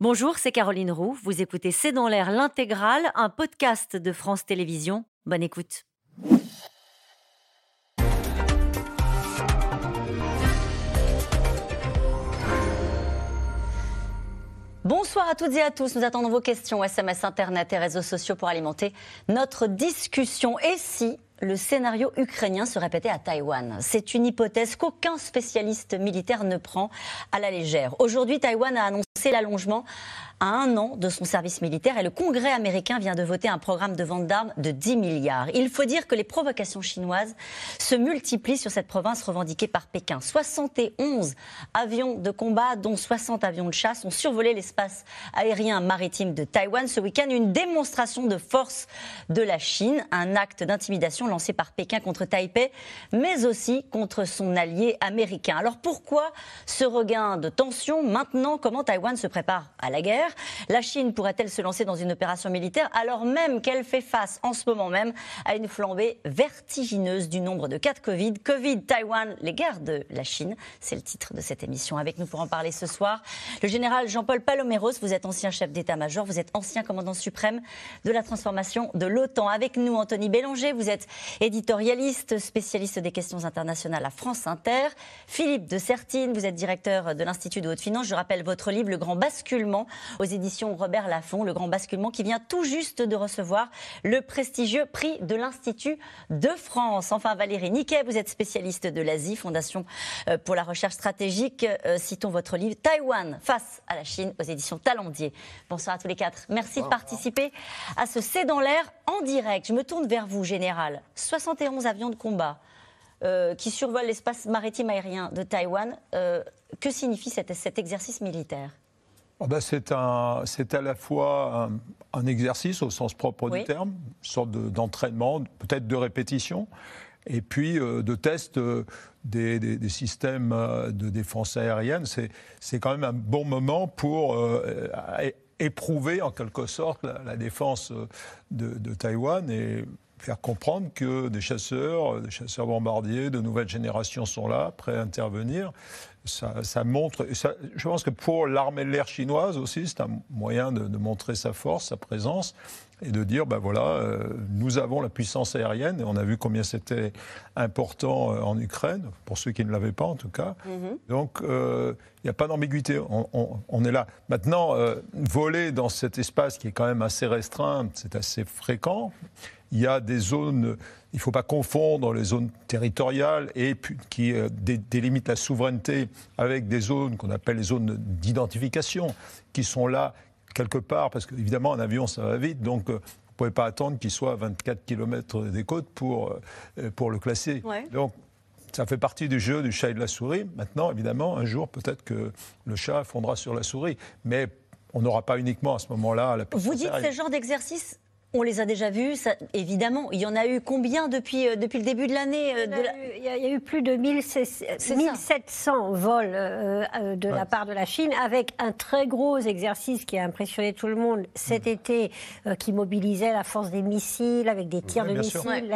Bonjour, c'est Caroline Roux. Vous écoutez C'est dans l'air l'intégrale, un podcast de France Télévisions. Bonne écoute. Bonsoir à toutes et à tous. Nous attendons vos questions, SMS, Internet et réseaux sociaux pour alimenter notre discussion. Et si le scénario ukrainien se répétait à Taïwan. C'est une hypothèse qu'aucun spécialiste militaire ne prend à la légère. Aujourd'hui, Taïwan a annoncé l'allongement à un an de son service militaire et le Congrès américain vient de voter un programme de vente d'armes de 10 milliards. Il faut dire que les provocations chinoises se multiplient sur cette province revendiquée par Pékin. 71 avions de combat, dont 60 avions de chasse, ont survolé l'espace aérien maritime de Taïwan ce week-end. Une démonstration de force de la Chine, un acte d'intimidation lancé par Pékin contre Taipei, mais aussi contre son allié américain. Alors pourquoi ce regain de tension maintenant? Comment Taïwan se prépare à la guerre? La Chine pourrait-elle se lancer dans une opération militaire alors même qu'elle fait face en ce moment même à une flambée vertigineuse du nombre de cas de Covid? Covid, Taïwan, les guerres de la Chine, c'est le titre de cette émission. Avec nous pour en parler ce soir, le général Jean-Paul Paloméros, vous êtes ancien chef d'état-major, vous êtes ancien commandant suprême de la transformation de l'OTAN. Avec nous, Anthony Bélanger, vous êtes éditorialiste, spécialiste des questions internationales à France Inter. Philippe de Sertine, vous êtes directeur de l'Institut de haute finance. Je rappelle votre livre Le Grand Basculement aux éditions Robert Laffont, le grand basculement qui vient tout juste de recevoir le prestigieux prix de l'Institut de France. Enfin, Valérie Niquet, vous êtes spécialiste de l'Asie, Fondation euh, pour la recherche stratégique. Euh, citons votre livre Taïwan face à la Chine aux éditions Talendier. Bonsoir à tous les quatre. Merci de participer à ce C'est dans l'air en direct. Je me tourne vers vous, Général. 71 avions de combat. Euh, qui survolent l'espace maritime aérien de Taïwan. que signifie cet exercice militaire? Oh ben, c'est à la fois un, exercice au sens propre du terme, une sorte d'entraînement, peut-être de répétition, et puis euh, de test euh, des, systèmes euh, de défense aérienne. C'est quand même un bon moment pour éprouver en quelque sorte la, défense de, de, Taïwan et faire comprendre que des chasseurs, des chasseurs bombardiers de nouvelle génération sont là, prêts à intervenir ça, montre. je pense que pour l'armée de l'air chinoise aussi, c'est un moyen de, montrer sa force, sa présence, et de dire ben voilà, euh, nous avons la puissance aérienne, et on a vu combien c'était important euh, en Ukraine, pour ceux qui ne l'avaient pas en tout cas. Mm-hmm. Donc, euh, il n'y a pas d'ambiguïté, on, est là. Maintenant, voler dans cet espace qui est quand même assez restreint, c'est assez fréquent. Il y a des zones il ne faut pas confondre les zones territoriales et qui euh, délimitent la souveraineté avec des zones qu'on appelle les zones d'identification, qui sont là quelque part, parce qu'évidemment, un avion, ça va vite, donc euh, vous ne pouvez pas attendre qu'il soit à 24 km des côtes pour, euh, pour le classer. Donc, ça fait partie du jeu du chat et de la souris. Maintenant, évidemment, un jour, peut-être que le chat fondra sur la souris. Mais on n'aura pas uniquement à ce moment-là la Vous dites que ce genre d'exercice on les a déjà vus, ça, évidemment. Il y en a eu combien depuis, euh, depuis le début de l'année euh, il, y a eu plus de 1700 vols euh, de la part de la Chine, avec un très gros exercice qui a impressionné tout le monde cet mm. été, qui mobilisait la force des missiles, avec des tirs de missiles.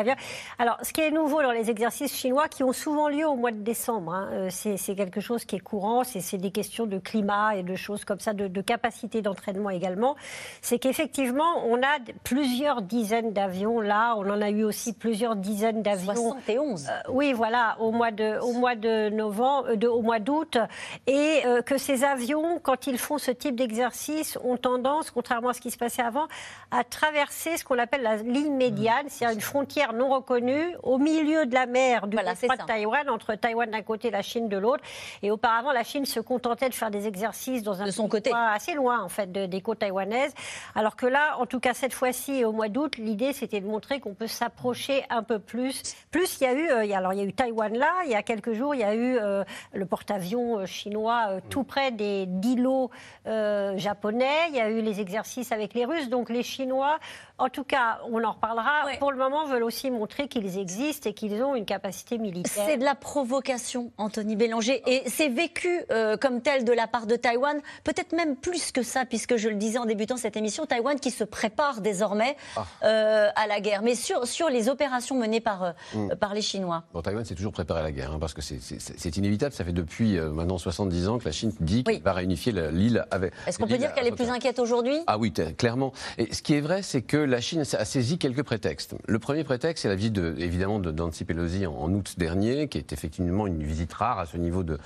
Alors, ce qui est nouveau dans les exercices chinois, qui ont souvent lieu au mois de décembre, hein, c'est quelque chose qui est courant, c'est des questions de climat et de choses comme ça, de, de capacité d'entraînement également, c'est qu'effectivement, on a plus plusieurs dizaines d'avions. Là, on en a eu aussi plusieurs dizaines d'avions. 71 euh, Oui, voilà, au mois de, au mois de novembre, euh, de, au mois d'août. Et euh, que ces avions, quand ils font ce type d'exercice, ont tendance, contrairement à ce qui se passait avant, à traverser ce qu'on appelle la ligne médiane, c'est-à-dire une frontière non reconnue au milieu de la mer du voilà, de Taïwan, entre Taïwan d'un côté et la Chine de l'autre. Et auparavant, la Chine se contentait de faire des exercices dans un de son côté assez loin, en fait, des côtes taïwanaises. Alors que là, en tout cas cette fois-ci, au mois d'août, l'idée c'était de montrer qu'on peut s'approcher un peu plus. Plus il y a eu, euh, alors il y a eu Taïwan là, il y a quelques jours, il y a eu euh, le porte-avions euh, chinois tout près des d'îlots japonais. Il y a eu les exercices avec les Russes. Donc les Chinois En tout cas, on en reparlera. Pour le moment, veulent aussi montrer qu'ils existent et qu'ils ont une capacité militaire. C'est de la provocation, Anthony Bélanger, et c'est vécu euh, comme tel de la part de Taïwan, peut-être même plus que ça, puisque je le disais en débutant cette émission, Taïwan qui se prépare désormais ah. euh, à la guerre. Mais sur, sur les opérations menées par, euh, mm. par les Chinois. Bon, Taïwan s'est toujours préparé à la guerre, hein, parce que c'est inévitable. Ça fait depuis maintenant 70 ans que la Chine dit qu'elle va réunifier l'île avec. Est-ce qu'on peut dire qu'elle est plus inquiète aujourd'hui? Ah oui, clairement. Et ce qui est vrai, c'est que la Chine a saisi quelques prétextes. Le premier prétexte, c'est la visite de, évidemment de Nancy Pelosi en, août dernier, qui est effectivement une visite rare à ce niveau de,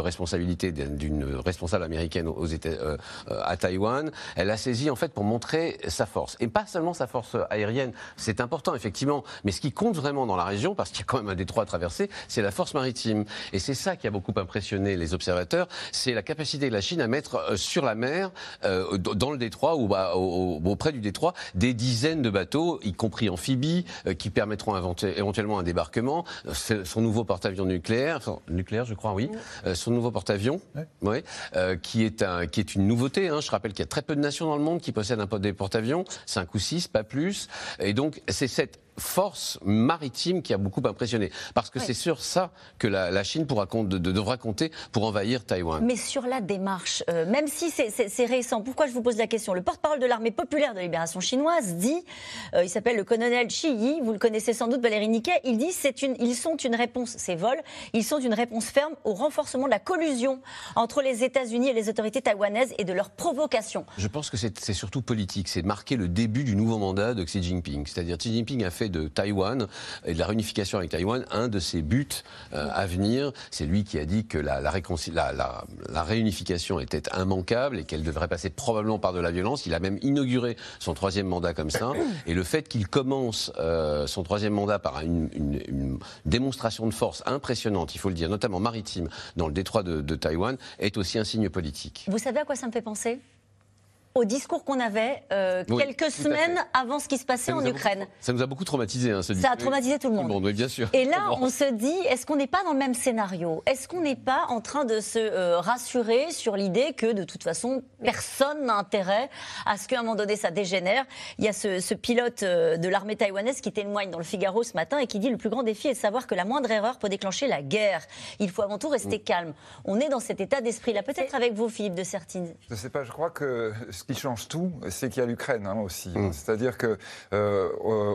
responsabilité d'une responsable américaine aux États, euh, à Taïwan. Elle a saisi en fait pour montrer sa force. Et pas seulement sa force aérienne, c'est important effectivement, mais ce qui compte vraiment dans la région, parce qu'il y a quand même un détroit à traverser, c'est la force maritime. Et c'est ça qui a beaucoup impressionné les observateurs, c'est la capacité de la Chine à mettre euh, sur la mer, euh, dans le détroit ou bah, auprès du détroit, dizaines de bateaux, y compris amphibies, qui permettront éventuellement un débarquement. Son nouveau porte-avions nucléaire, nucléaire je crois, oui, son nouveau porte-avions, qui, est un, qui est une nouveauté. Hein. Je rappelle qu'il y a très peu de nations dans le monde qui possèdent un porte-avions, 5 ou 6, pas plus. Et donc, c'est cette force maritime qui a beaucoup impressionné. Parce que c'est sur ça que la, Chine pourra, de, devra compter pour envahir Taïwan. Mais sur la démarche, euh, même si c'est récent, pourquoi je vous pose la question? Le porte-parole de l'armée populaire de libération chinoise dit, euh, il s'appelle le colonel Chi Yi, vous le connaissez sans doute, Valérie Niquet, il dit une, ils sont une réponse, ces vols, ils sont une réponse ferme au renforcement de la collusion entre les États-Unis et les autorités taïwanaises et de leur provocation. Je pense que c'est surtout politique, c'est marquer le début du nouveau mandat de Xi Jinping. C'est-à-dire Xi Jinping a fait de Taïwan et de la réunification avec Taïwan un de ses buts euh, à venir. C'est lui qui a dit que la, la, réunification était immanquable et qu'elle devrait passer probablement par de la violence. Il a même inauguré son troisième mandat comme ça. Et le fait qu'il commence euh, son troisième mandat par une, démonstration de force impressionnante, il faut le dire, notamment maritime, dans le détroit de, de Taïwan, est aussi un signe politique. Vous savez à quoi ça me fait penser? Au discours qu'on avait euh, quelques semaines avant ce qui se passait en Ukraine. ça nous a beaucoup traumatisé, hein, ce discours. Ça a traumatisé tout le monde. oui, bien sûr. Et là, on se dit, est-ce qu'on n'est pas dans le même scénario? Est-ce qu'on n'est pas en train de se euh, rassurer sur l'idée que, de toute façon, personne n'a intérêt à ce qu'à un moment donné, ça dégénère? Il y a ce, pilote euh, de l'armée taïwanaise qui témoigne dans le Figaro ce matin et qui dit le plus grand défi est de savoir que la moindre erreur peut déclencher la guerre. Il faut avant tout rester mm. calme. On est dans cet état d'esprit-là. Peut-être avec vous, Philippe de Sertine. Je ne sais pas, je crois que ce qui change tout, c'est qu'il y a l'Ukraine hein, aussi. Mm. C'est-à-dire que euh,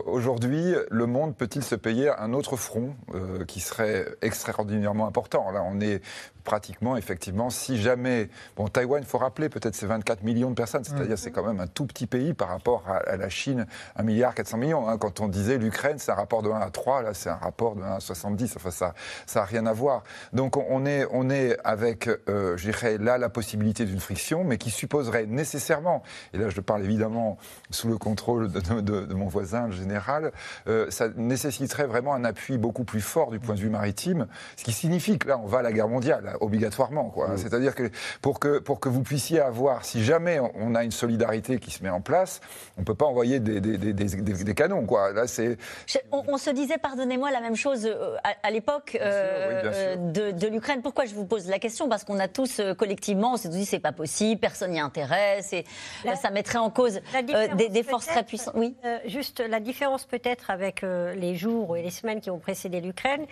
aujourd'hui, le monde peut-il se payer un autre front euh, qui serait extraordinairement important? Là, on est pratiquement, effectivement, si jamais. Bon, Taïwan, il faut rappeler, peut-être c'est 24 millions de personnes, c'est-à-dire mm. c'est quand même un tout petit pays par rapport à, la Chine, 1 milliard 400 millions. Hein. Quand on disait l'Ukraine, c'est un rapport de 1 à 3, là c'est un rapport de 1 à 70, enfin ça n'a rien à voir. Donc on est, on est avec, euh, je dirais, là la possibilité d'une friction, mais qui supposerait nécessairement, et là je parle évidemment sous le contrôle de, mon voisin, le général, euh, ça nécessiterait vraiment un appui beaucoup plus fort du point de vue maritime, ce qui signifie que là on va à la guerre mondiale obligatoirement. Quoi. Mm. C'est-à-dire que pour, que pour que vous puissiez avoir, si jamais on a une solidarité qui se met en place, on ne peut pas envoyer des, des, des, des canons. Quoi. Là, c'est... On, se disait, pardonnez-moi, la même chose euh, à, l'époque euh, de, de l'Ukraine. Pourquoi je vous pose la question? Parce qu'on a tous euh, collectivement, on s'est dit c'est pas possible, personne n'y intéresse, et ça mettrait en cause des, forces très puissantes. Oui. juste la différence peut-être avec les jours et les semaines qui ont précédé l'Ukraine,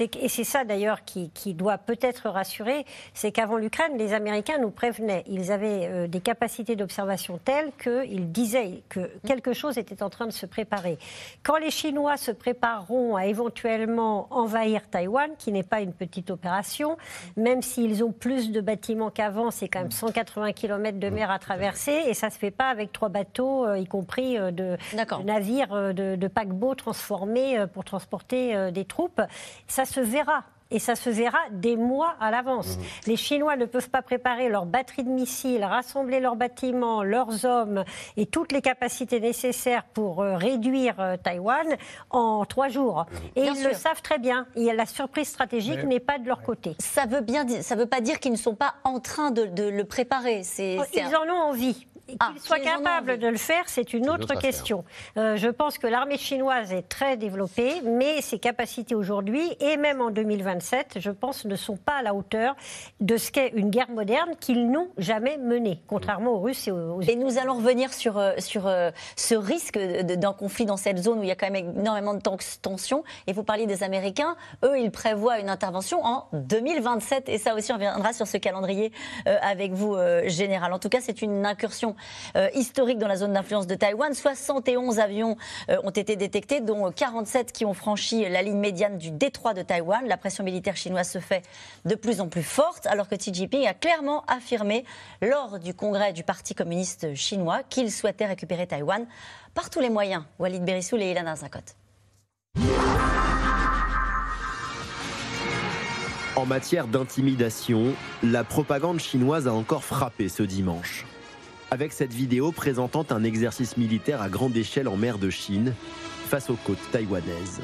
et c'est ça d'ailleurs qui, doit peut-être rassurer, c'est qu'avant l'Ukraine, les Américains nous prévenaient. Ils avaient euh, des capacités d'observation telles qu'ils disaient que quelque chose était en train de se préparer. Quand les Chinois se prépareront à éventuellement envahir Taïwan, qui n'est pas une petite opération, même s'ils ont plus de bâtiments qu'avant, c'est quand même 180 km de mer à traverser, et ça ne se fait pas avec trois bateaux, euh, y compris euh, de, navires, de, de paquebots transformés pour transporter des troupes. Ça ça se verra et ça se verra des mois à l'avance. Mmh. Les Chinois ne peuvent pas préparer leurs batteries de missiles, rassembler leurs bâtiments, leurs hommes et toutes les capacités nécessaires pour euh, réduire euh, Taïwan en trois jours. Mmh. Et ils le savent très bien. Et la surprise stratégique n'est pas de leur côté. Ça veut bien, ça veut pas dire qu'ils ne sont pas en train de, le préparer. Oh, ils en ont envie ah, qu'il soit capable de le faire, c'est une autre question. Euh, je pense que l'armée chinoise est très développée, mais ses capacités aujourd'hui, et même en 2027, je pense, ne sont pas à la hauteur de ce qu'est une guerre moderne qu'ils n'ont jamais menée, contrairement aux Russes et aux... Et nous allons revenir sur, euh, sur euh, ce risque d'un conflit dans cette zone où il y a quand même énormément de tensions. Et vous parliez des Américains, eux, ils prévoient une intervention en 2027. Et ça aussi, on reviendra sur ce calendrier avec vous, Général. En tout cas, c'est une incursion euh, historique dans la zone d'influence de Taïwan. 71 avions euh, ont été détectés, dont 47 qui ont franchi la ligne médiane du détroit de Taïwan. La pression militaire chinoise se fait de plus en plus forte, alors que Xi Jinping a clairement affirmé lors du congrès du Parti communiste chinois qu'il souhaitait récupérer Taïwan par tous les moyens. Walid Berissoul et Ilana Zakot. En matière d'intimidation, la propagande chinoise a encore frappé ce dimanche avec cette vidéo présentant un exercice militaire à grande échelle en mer de Chine face aux côtes taïwanaises.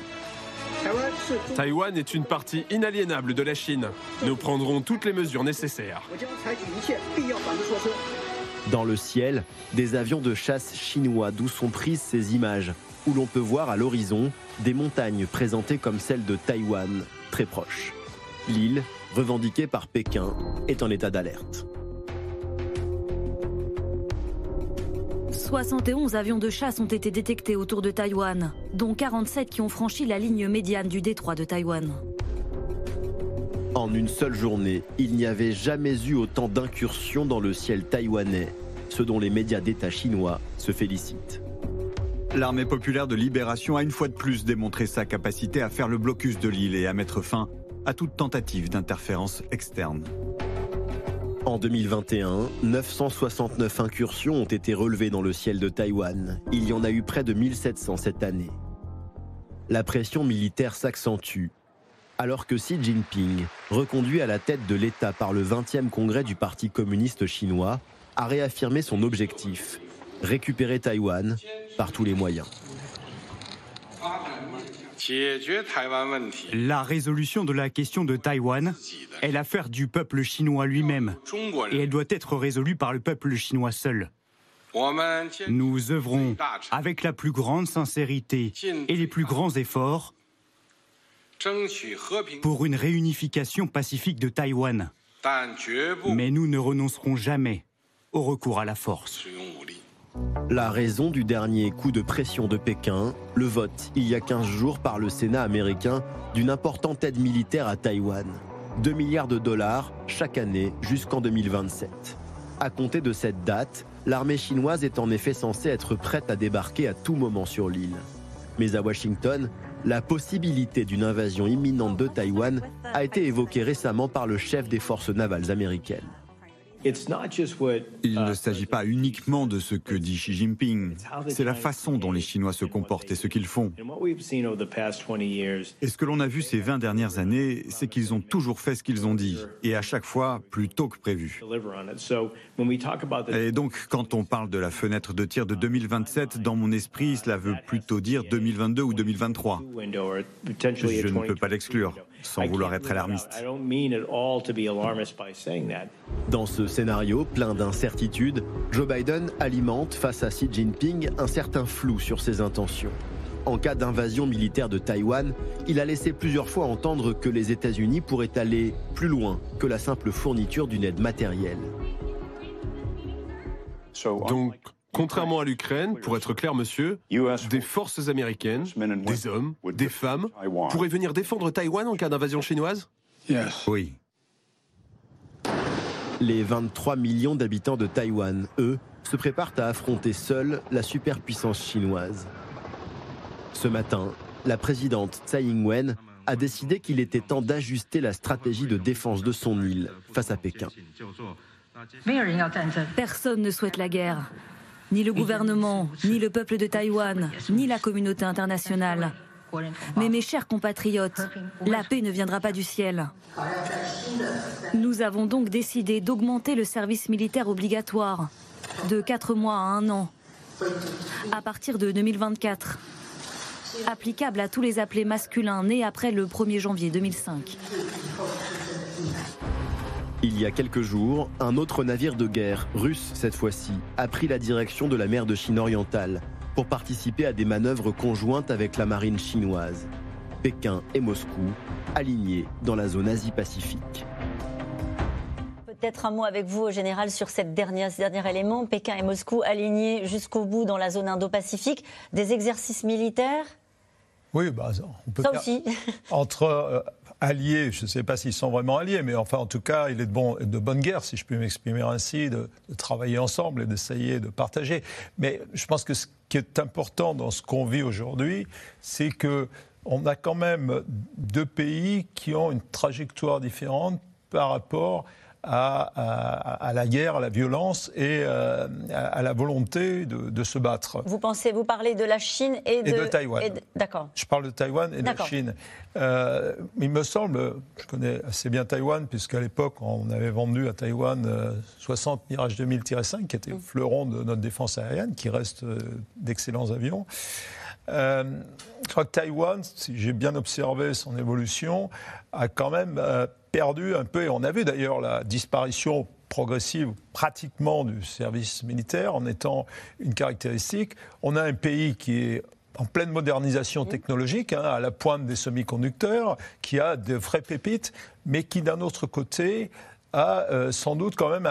Taïwan est une partie inaliénable de la Chine. Nous prendrons toutes les mesures nécessaires. Dans le ciel, des avions de chasse chinois d'où sont prises ces images, où l'on peut voir à l'horizon des montagnes présentées comme celles de Taïwan, très proches. L'île, revendiquée par Pékin, est en état d'alerte. 71 avions de chasse ont été détectés autour de Taïwan, dont 47 qui ont franchi la ligne médiane du détroit de Taïwan. En une seule journée, il n'y avait jamais eu autant d'incursions dans le ciel taïwanais, ce dont les médias d'État chinois se félicitent. L'armée populaire de libération a une fois de plus démontré sa capacité à faire le blocus de l'île et à mettre fin à toute tentative d'interférence externe. En 2021, 969 incursions ont été relevées dans le ciel de Taïwan. Il y en a eu près de 1700 cette année. La pression militaire s'accentue alors que Xi Jinping, reconduit à la tête de l'État par le 20e congrès du Parti communiste chinois, a réaffirmé son objectif, récupérer Taïwan par tous les moyens. La résolution de la question de Taïwan est l'affaire du peuple chinois lui-même et elle doit être résolue par le peuple chinois seul. Nous œuvrons avec la plus grande sincérité et les plus grands efforts pour une réunification pacifique de Taïwan. Mais nous ne renoncerons jamais au recours à la force. La raison du dernier coup de pression de Pékin, le vote il y a 15 jours par le Sénat américain d'une importante aide militaire à Taïwan. 2 milliards de dollars chaque année jusqu'en 2027. À compter de cette date, l'armée chinoise est en effet censée être prête à débarquer à tout moment sur l'île. Mais à Washington, la possibilité d'une invasion imminente de Taïwan a été évoquée récemment par le chef des forces navales américaines. Il ne uh, s'agit pas uniquement de ce que dit Xi Jinping, c'est la façon dont les Chinois se comportent et ce qu'ils font. Et ce que l'on a vu ces 20 dernières années, c'est qu'ils ont toujours fait ce qu'ils ont dit, et à chaque fois plus tôt que prévu. Et donc, quand on parle de la fenêtre de tir de 2027, dans mon esprit, cela veut plutôt dire 2022 ou 2023. Je ne peux pas l'exclure sans vouloir être alarmiste. Dans ce scénario plein d'incertitudes, Joe Biden alimente face à Xi Jinping un certain flou sur ses intentions. En cas d'invasion militaire de Taïwan, il a laissé plusieurs fois entendre que les États-Unis pourraient aller plus loin que la simple fourniture d'une aide matérielle. Donc, Contrairement à l'Ukraine, pour être clair, monsieur, des forces américaines, des hommes, des femmes, pourraient venir défendre Taïwan en cas d'invasion chinoise? Oui. Les 23 millions d'habitants de Taïwan, eux, se préparent à affronter seuls la superpuissance chinoise. Ce matin, la présidente Tsai Ing-wen a décidé qu'il était temps d'ajuster la stratégie de défense de son île face à Pékin. Personne ne souhaite la guerre ni le gouvernement, ni le peuple de Taïwan, ni la communauté internationale. Mais mes chers compatriotes, la paix ne viendra pas du ciel. Nous avons donc décidé d'augmenter le service militaire obligatoire de 4 mois à 1 an à partir de 2024, applicable à tous les appelés masculins nés après le 1er janvier 2005. Il y a quelques jours, un autre navire de guerre, russe cette fois-ci, a pris la direction de la mer de Chine orientale pour participer à des manœuvres conjointes avec la marine chinoise. Pékin et Moscou alignés dans la zone Asie-Pacifique. Peut-être un mot avec vous, au général, sur cette dernière, ce dernier élément. Pékin et Moscou alignés jusqu'au bout dans la zone Indo-Pacifique. Des exercices militaires? Oui, bah, on peut Ça aussi. Entre euh, alliés, je ne sais pas s'ils sont vraiment alliés, mais enfin, en tout cas, il est de, bon, de bonne guerre, si je puis m'exprimer ainsi, de, travailler ensemble et d'essayer de partager. Mais je pense que ce qui est important dans ce qu'on vit aujourd'hui, c'est que on a quand même deux pays qui ont une trajectoire différente par rapport la guerre, à la violence et euh, à, la volonté de, se battre. Vous pensez, vous parlez de la Chine et de, et de Taïwan. D'accord. Je parle de Taïwan et de la Chine. Euh, il me semble, je connais assez bien Taïwan, puisqu'à l'époque, on avait vendu à Taïwan 60 euh, Mirage 2000-5, qui étaient mm. fleurons de notre défense aérienne, qui restent d'excellents avions. Euh, je crois que Taïwan, si j'ai bien observé son évolution, a quand même euh, perdu un peu, et on a vu d'ailleurs la disparition progressive pratiquement du service militaire en étant une caractéristique. On a un pays qui est en pleine modernisation technologique, hein, à la pointe des semi-conducteurs, qui a de vraies pépites, mais qui d'un autre côté a euh, sans doute quand même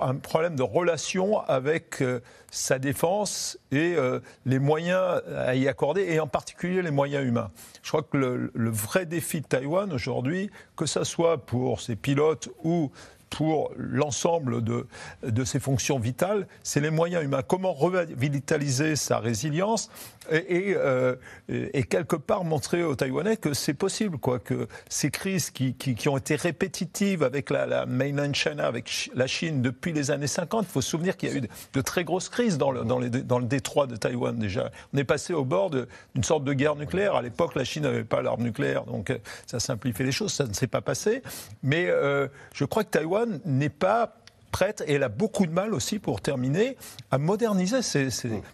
un, problème de relation avec euh, sa défense et euh, les moyens à y accorder, et en particulier les moyens humains. Je crois que le, le vrai défi de Taïwan aujourd'hui, que ce soit pour ses pilotes ou pour l'ensemble de, de ses fonctions vitales, c'est les moyens humains. Comment revitaliser sa résilience et, euh, et, quelque part montrer aux Taïwanais que c'est possible, quoi, que ces crises qui, qui, ont été répétitives avec la, la, mainland China, avec la Chine depuis les années 50, il faut se souvenir qu'il y a eu de, très grosses crises dans le, dans, les, dans le détroit de Taïwan déjà. On est passé au bord d'une sorte de guerre nucléaire. À l'époque, la Chine n'avait pas l'arme nucléaire, donc euh, ça simplifiait les choses, ça ne s'est pas passé. Mais euh, je crois que Taïwan n'est pas prête, et elle a beaucoup de mal aussi, pour terminer, à moderniser,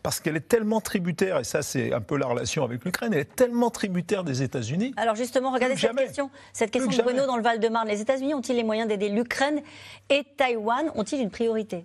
parce qu'elle est tellement tributaire, et ça c'est un peu la relation avec l'Ukraine, elle est tellement tributaire des États-Unis. Alors justement, regardez cette question, cette question de Bruno dans le Val-de-Marne. Les États-Unis ont-ils les moyens d'aider l'Ukraine et Taïwan ont-ils une priorité?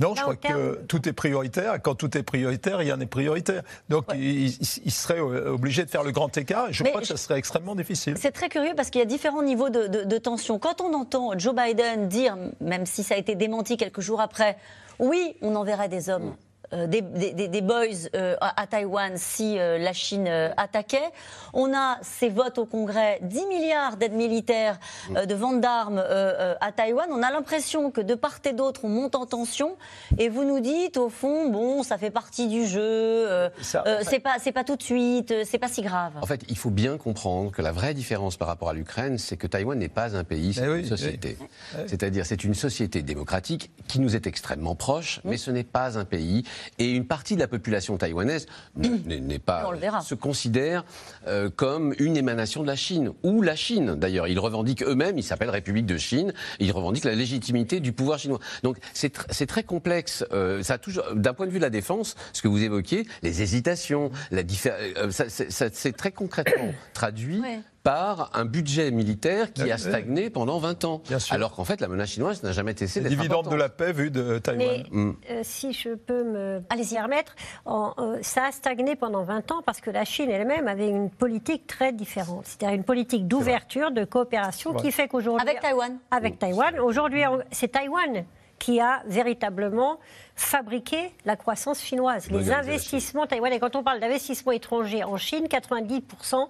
Non, je crois que tout est prioritaire. Et quand tout est prioritaire, rien n'est prioritaire. Donc, il, serait euh, obligé de faire le grand écart. Et je crois que ça serait extrêmement difficile. C'est très curieux parce qu'il y a différents niveaux de, tension. Quand on entend Joe Biden dire, même si ça a été démenti quelques jours après, oui, on enverrait des hommes. Euh, des, des, boys euh, à, Taïwan si euh, la Chine attaquait. On a ces votes au Congrès, 10 milliards d'aides militaires, de vente d'armes à Taïwan. On a l'impression que de part et d'autre, on monte en tension. Et vous nous dites, au fond, bon, ça fait partie du jeu, c'est pas, pas tout de suite, c'est pas si grave. En fait, il faut bien comprendre que la vraie différence par rapport à l'Ukraine, c'est que Taïwan n'est pas un pays, c'est eh une société. C'est-à-dire, c'est une société démocratique qui nous est extrêmement proche, mais ce n'est pas un pays et une partie de la population taïwanaise n'est pas se considère euh, comme une émanation de la Chine ou la Chine. D'ailleurs, ils revendiquent eux-mêmes, ils s'appellent République de Chine, et ils revendiquent la légitimité du pouvoir chinois. Donc c'est très complexe. Euh, ça toujours, d'un point de vue de la défense, ce que vous évoquiez, les hésitations, la euh, c'est très concrètement traduit par un budget militaire qui a stagné pendant 20 ans. Alors qu'en fait, la menace chinoise n'a jamais cessé d'être Dividende de la paix vue de Taïwan. Mais, mm. euh, si je peux me permettre, euh, ça a stagné pendant 20 ans parce que la Chine elle-même avait une politique très différente. C'est-à-dire une politique d'ouverture, de coopération qui fait qu'aujourd'hui... Avec Taïwan Avec mm. Taïwan. Aujourd'hui, c'est Taïwan qui a véritablement fabriqué la croissance chinoise. Les investissements taïwanais, quand on parle d'investissements étrangers en Chine, 90%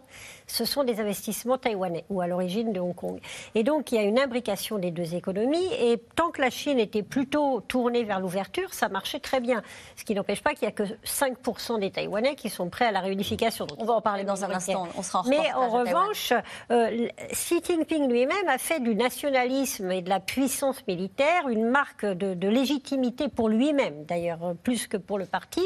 ce sont des investissements taïwanais ou à l'origine de Hong Kong. Et donc il y a une imbrication des deux économies et tant que la Chine était plutôt tournée vers l'ouverture, ça marchait très bien. Ce qui n'empêche pas qu'il n'y a que 5% des Taïwanais qui sont prêts à la réunification. on va en parler dans un instant, on sera en Mais en revanche, euh, Xi Jinping lui-même a fait du nationalisme et de la puissance militaire une marque marque de, légitimité pour lui-même, d'ailleurs, plus que pour le parti.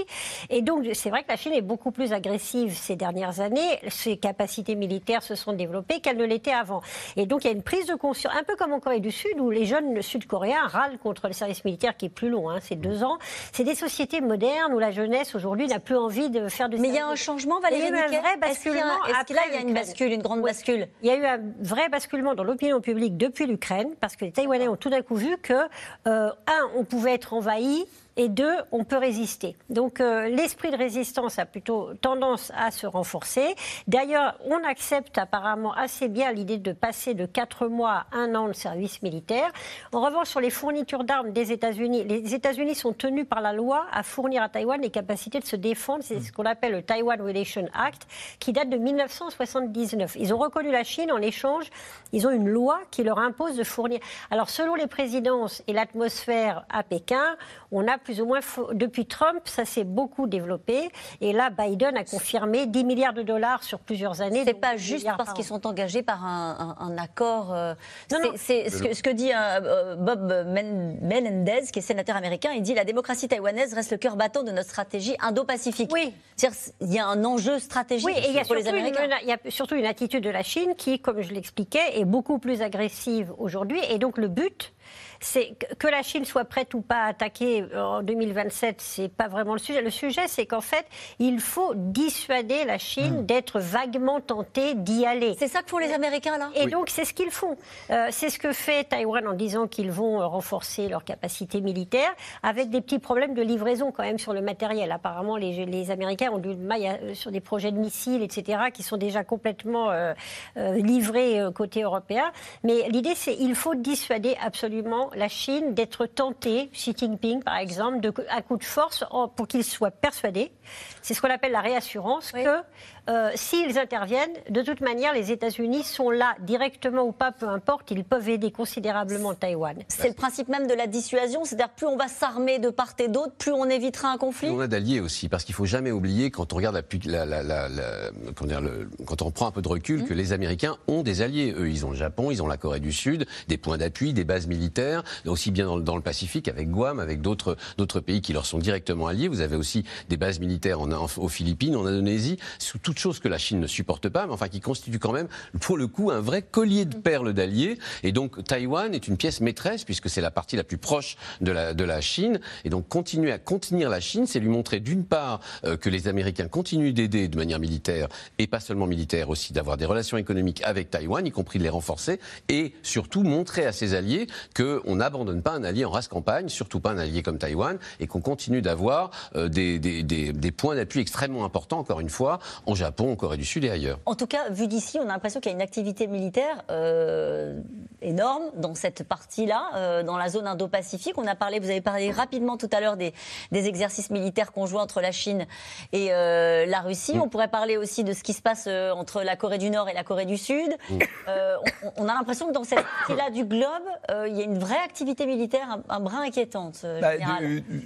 Et donc, c'est vrai que la Chine est beaucoup plus agressive ces dernières années. Ses capacités militaires se sont développées qu'elle ne l'était avant. Et donc, il y a une prise de conscience, un peu comme en Corée du Sud, où les jeunes sud-coréens râlent contre le service militaire qui est plus long, hein, c'est deux ans. C'est des sociétés modernes où la jeunesse aujourd'hui n'a plus envie de faire de. Mais il y a un changement, Valérie. Il y a eu un vrai basculement. Est-ce qu'il y a une bascule, une grande bascule Il y a eu un vrai basculement dans l'opinion publique depuis l'Ukraine, parce que les Taïwanais ont tout d'un coup vu que, euh, un, on pouvait être envahi et deux, on peut résister. Donc euh, l'esprit de résistance a plutôt tendance à se renforcer. D'ailleurs, on accepte apparemment assez bien l'idée de passer de 4 mois à 1 an de service militaire. En revanche, sur les fournitures d'armes des États-Unis, les États-Unis sont tenus par la loi à fournir à Taïwan les capacités de se défendre. C'est ce qu'on appelle le Taiwan Relation Act, qui date de 1979. Ils ont reconnu la Chine en échange. Ils ont une loi qui leur impose de fournir. Alors, selon les présidences et l'atmosphère à Pékin, on a plus ou moins, depuis Trump, ça s'est beaucoup développé. Et là, Biden a confirmé 10 milliards de dollars sur plusieurs années. C'est pas juste parce qu'ils sont engagés par un, accord. Euh, c'est ce, que dit euh, euh, Bob Menendez, qui est sénateur américain. Il dit la démocratie taïwanaise reste le cœur battant de notre stratégie indo-pacifique. Oui. Il y a un enjeu stratégique oui, et il y a pour les Américains. il y a surtout une attitude de la Chine qui, comme je l'expliquais, est beaucoup plus agressive aujourd'hui. Et donc le but, c'est que la Chine soit prête ou pas à attaquer en 2027, c'est pas vraiment le sujet. Le sujet, c'est qu'en fait, il faut dissuader la Chine hmm. d'être vaguement tentée d'y aller. C'est ça que font les Américains là? Et donc c'est ce qu'ils font. Euh, c'est ce que fait Taïwan en disant qu'ils vont renforcer leur capacité militaire, avec des petits problèmes de livraison quand même sur le matériel. Apparemment, les, Américains ont du mal euh, sur des projets de missiles, etc., qui sont déjà complètement euh, livrés côté européen. Mais l'idée, c'est qu'il faut dissuader absolument la Chine d'être tentée, Xi Jinping par exemple, de, à coup de force pour qu'il soit persuadé, c'est ce qu'on appelle la réassurance, que euh, s'ils interviennent, de toute manière, les États-Unis sont là, directement ou pas, peu importe, ils peuvent aider considérablement Taïwan. C'est le principe même de la dissuasion, c'est-à-dire plus on va s'armer de part et d'autre, plus on évitera un conflit. on a d'alliés aussi, parce qu'il faut jamais oublier, quand on regarde la, la, la, dire, le, quand on prend un peu de recul, mmh. que les Américains ont des alliés. Eux, ils ont le Japon, ils ont la Corée du Sud, des points d'appui, des bases militaires, aussi bien dans, dans le Pacifique, avec Guam, avec d'autres pays qui leur sont directement alliés. Vous avez aussi des bases militaires en, aux Philippines, en Indonésie, sous toute chose que la Chine ne supporte pas, mais enfin qui constitue quand même, pour le coup, un vrai collier de perles d'alliés. Et donc Taïwan est une pièce maîtresse, puisque c'est la partie la plus proche de la, Chine. Et donc continuer à contenir la Chine, c'est lui montrer d'une part euh, que les Américains continuent d'aider de manière militaire, et pas seulement militaire aussi, d'avoir des relations économiques avec Taïwan, y compris de les renforcer, et surtout montrer à ses alliés qu'on n'abandonne pas un allié en race campagne, surtout pas un allié comme Taïwan, et qu'on continue d'avoir euh, des points d'appui extrêmement importants, encore une fois, en Japon, en Corée du Sud et ailleurs. En tout cas, vu d'ici, on a l'impression qu'il y a une activité militaire euh, énorme dans cette partie-là, euh, dans la zone Indo-Pacifique. On a parlé, vous avez parlé rapidement tout à l'heure des, exercices militaires conjoints entre la Chine et euh, la Russie. Mm. On pourrait parler aussi de ce qui se passe entre la Corée du Nord et la Corée du Sud. Mm. On, a l'impresation que dans cette partie-là du globe, il y a une vraie activité militaire, un, brin inquiétante. Bah,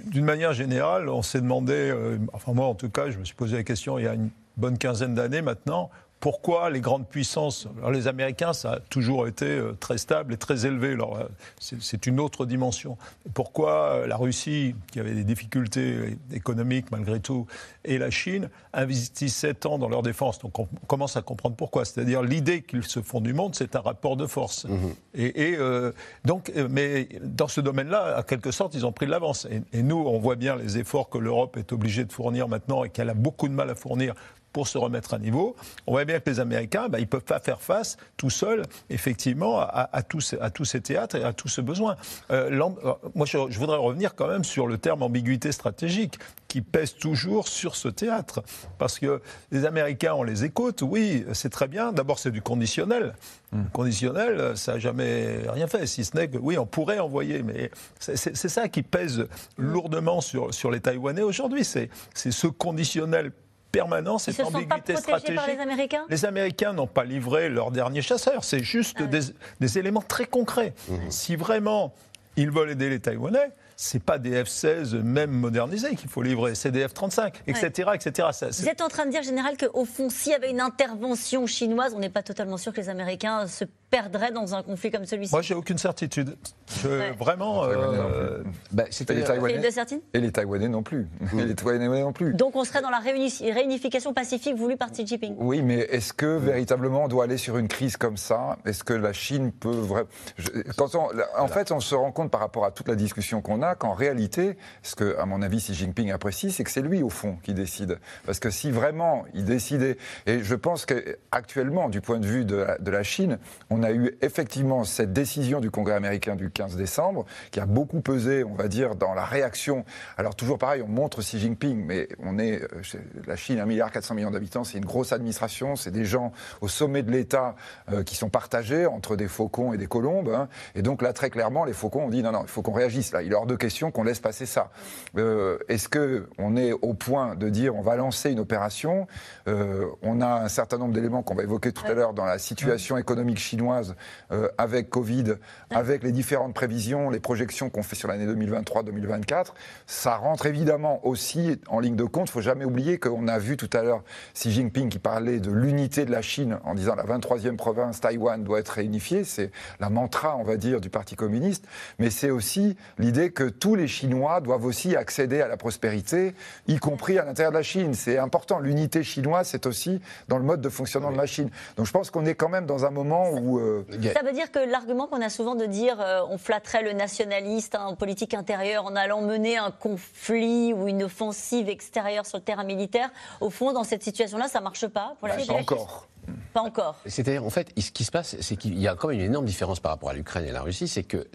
d'une manière générale, on s'est demandé, enfin moi en tout cas, je me suis posé la question il y a une bonne quinzaine d'années maintenant, pourquoi les grandes puissances Alors les Américains, ça a toujours été euh, très stable et très élevé. Alors, euh, c'est une autre dimension. Pourquoi euh, la Russie, qui avait des difficultés économiques malgré tout, et la Chine investissent 7 ans dans leur défense? Donc on commence à comprendre pourquoi. C'est-à-dire l'idée qu'ils se font du monde, c'est un rapport de force. Mhm. Et, donc, mais dans ce domaine-là, à quelque sorte, ils ont pris de l'avance. Et, et nous, on voit bien les efforts que l'Europe est obligée de fournir maintenant et qu'elle a beaucoup de mal à fournir pour se remettre à niveau. On voit bien que les Américains, ben, ils ne peuvent pas faire face tout seuls, effectivement, à, tous, à tous ces théâtres et à tout ce besoin. Euh, euh, moi, je, voudrais revenir quand même sur le terme ambiguïté stratégique qui pèse toujours sur ce théâtre. Parce que les Américains, on les écoute, oui, c'est très bien. D'abord, c'est du conditionnel. Hmm. Conditionnel, ça n'a jamais rien fait, si ce n'est que, oui, on pourrait envoyer, mais c'est ça qui pèse lourdement sur, sur les Taïwanais aujourd'hui. C'est ce conditionnel permanent, cette ambiguïté stratégique. Par les Américains? Les Américains n'ont pas livré leur dernier chasseur. C'est juste ah des, éléments très concrets. Mhm. Si vraiment ils veulent aider les Taïwanais, c'est pas des F-16 même modernisés qu'il faut livrer, c'est des F-35, etc., etc. Vous êtes en train de dire, général, qu'au fond, s'il y avait une intervention chinoise, on n'est pas totalement sûr que les Américains se perdrait dans un conflit comme celui-ci Moi, j'ai aucune certitude. Vraiment. Euh, bah, et, les Taïwanais, et les Taïwanais non plus. Et les Taïwanais non plus. Donc on serait dans la réunification pacifique voulue par Xi Jinping. Oui, mais est-ce que véritablement on doit aller sur une crise comme ça? Est-ce que la Chine peut vraiment. Quand En fait, on se rend compte par rapport à toute la discussion qu'on a qu'en réalité, ce que, à mon avis, Xi Jinping apprécie, c'est que c'est lui, au fond, qui décide. Parce que si vraiment il décidait. Et je pense qu'actuellement, du point de vue de la, de la Chine, on a eu effectivement cette décision du Congrès américain du 15 décembre, qui a beaucoup pesé, on va dire, dans la réaction. Alors toujours pareil, on montre Xi Jinping, mais on est, euh, la Chine, 1,4 milliard d'habitants, c'est une grosse administration, c'est des gens au sommet de l'État euh, qui sont partagés entre des faucons et des colombes. Hein. Et donc là, très clairement, les faucons ont dit non, non, il faut qu'on réagisse là. Il est hors de question qu'on laisse passer ça. Euh, est-ce que on est au point de dire on va lancer une opération? On a un certain nombre d'éléments qu'on va évoquer tout à l'heure dans la situation économique chinoise avec Covid, avec les différentes prévisions, les projections qu'on fait sur l'année 2023-2024, ça rentre évidemment aussi en ligne de compte. Il ne faut jamais oublier qu'on a vu tout à l'heure Xi Jinping qui parlait de l'unité de la Chine en disant la 23e province, Taïwan, doit être réunifiée. C'est la mantra, on va dire, du Parti communiste. Mais c'est aussi l'idée que tous les Chinois doivent aussi accéder à la prospérité, y compris à l'intérieur de la Chine. C'est important. L'unité chinoise, c'est aussi dans le mode de fonctionnement de la Chine. Donc je pense qu'on est quand même dans un moment où... Euh, ça veut dire que l'argument qu'on a souvent de dire euh, on flatterait le nationaliste en politique intérieure en allant mener un conflit ou une offensive extérieure sur le terrain militaire. Au fond, dans cette situation-là, ça marche pas pour la bah, encore. Pas encore. C'est-à-dire, en fait, ce qui se passe, c'est qu'il y a quand même une énorme différence par rapport à l'Ukraine et la Russie, c'est que,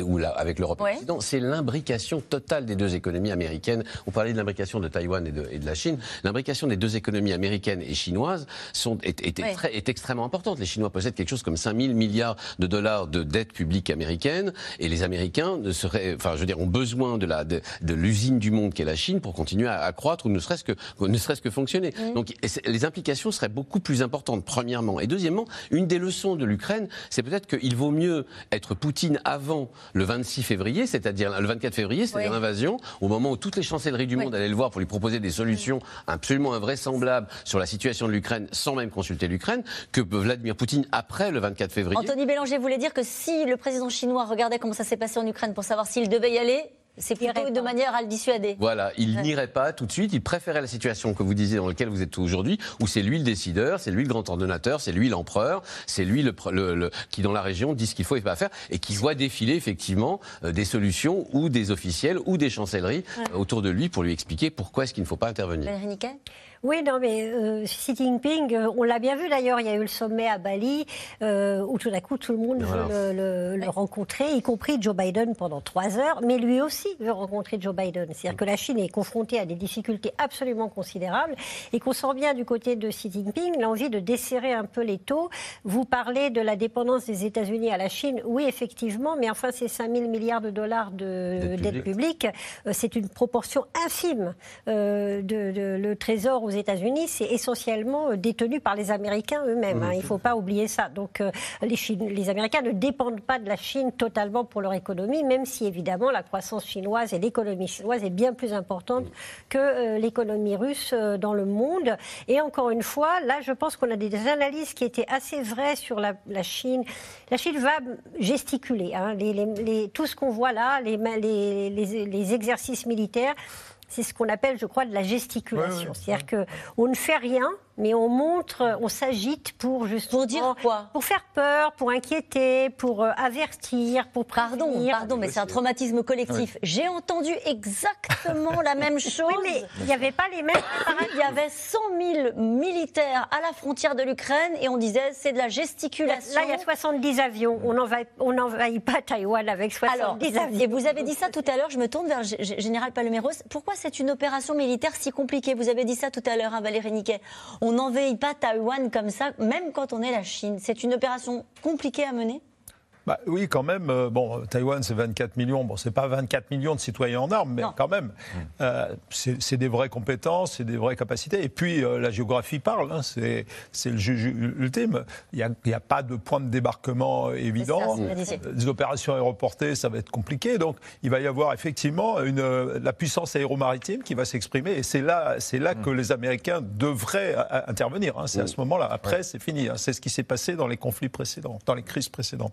ou là, avec l'Europe l'Occident, c'est l'imbrication totale des deux économies américaines. On parlait de l'imbrication de Taïwan et de, la Chine. L'imbrication des deux économies américaines et chinoises sont, est, est, extrêmement importante. Les Chinois possèdent quelque chose comme 5 000 milliards de dollars de dette publique américaine, et les Américains ne seraient, enfin, je veux dire, ont besoin de la de, l'usine du monde qu'est la Chine pour continuer à, croître ou ne serait-ce que ne serait-ce que fonctionner. Donc, les implications seraient beaucoup plus importantes premièrement. Et deuxièmement, une des leçons de l'Ukraine, c'est peut-être qu'il vaut mieux être Poutine avant le 26 février, c'est-à-dire le 24 février, c'est-à-dire l'invasion, au moment où toutes les chancelleries du monde allaient le voir pour lui proposer des solutions absolument invraisemblables sur la situation de l'Ukraine sans même consulter l'Ukraine, que Vladimir Poutine après le 24 février. Anthony Bélanger voulait dire que si le président chinois regardait comment ça s'est passé en Ukraine pour savoir s'il devait y aller, c'est plutôt de manière à le dissuader. Voilà, il n'irait pas tout de suite. Il préférait la situation que vous disiez dans laquelle vous êtes aujourd'hui, où c'est lui le décideur, c'est lui le grand ordonnateur, c'est lui l'empereur, c'est lui le, qui dans la région dit ce qu'il faut et pas faire, et qui voit défiler effectivement euh, des solutions ou des officiels ou des chancelleries euh, autour de lui pour lui expliquer pourquoi est-ce qu'il ne faut pas intervenir. Oui, non, mais euh, Xi Jinping, euh, on l'a bien vu d'ailleurs, il y a eu le sommet à Bali, euh, où tout d'un coup tout le monde veut le, rencontrer, y compris Joe Biden pendant trois heures, mais lui aussi veut rencontrer Joe Biden. C'est-à-dire que la Chine est confrontée à des difficultés absolument considérables et qu'on sent bien du côté de Xi Jinping l'envie de desserrer un peu les taux. Vous parlez de la dépendance des États-Unis à la Chine, oui, effectivement, mais enfin, ces 5 000 milliards de dollars de dette publique, c'est une proportion infime de, de, le Trésor aux États-Unis, c'est essentiellement euh, détenu par les Américains eux-mêmes. Hein. il ne faut pas oublier ça. Donc euh, les, les, Américains ne dépendent pas de la Chine totalement pour leur économie, même si évidemment la croissance chinoise et l'économie chinoise est bien plus importante que euh, l'économie russe dans le monde. Et encore une fois, là, je pense qu'on a des analyses qui étaient assez vraies sur la, Chine. La Chine va gesticuler. Hein. Les, tout ce qu'on voit là, les exercices militaires, c'est ce qu'on appelle, je crois, de la gesticulation. C'est-à-dire qu'on ne fait rien, mais on montre, on s'agite pour justement... Pour dire quoi? Pour faire peur, pour inquiéter, pour euh, avertir, pour prévenir. Pardon, pardon, mais c'est un traumatisme collectif. J'ai entendu exactement la même chose. Oui, mais il n'y avait pas les mêmes... il y avait 100 000 militaires à la frontière de l'Ukraine et on disait c'est de la gesticulation. Là, il y a 70 avions. On n'envahit pas Taïwan avec 70 avions. Et vous avez dit ça tout à l'heure, je me tourne vers Général Paloméros. Pourquoi c'est une opération militaire si compliquée? Vous avez dit ça tout à l'heure, hein, Valérie Niquet. On n'envahit pas Taïwan comme ça, même quand on est la Chine. C'est une opération compliquée à mener bah, Oui, quand même. Euh, bon, Taïwan, c'est 24 millions. Bon, c'est pas 24 millions de citoyens en armes, mais quand même. Mmh. Euh, c'est des vraies compétences, c'est des vraies capacités. Et puis, euh, la géographie parle. Hein, c'est le juge ultime. Il n'y a, a, pas de point de débarquement évident. des opérations aéroportées, ça va être compliqué. Donc, il va y avoir effectivement une, la puissance aéromaritime qui va s'exprimer. Et c'est là, là mmh. que les Américains devraient intervenir. Hein. C'est à mmh. ce moment-là. Après, c'est fini. Hein. C'est ce qui s'est passé dans les conflits précédents, dans les crises précédentes.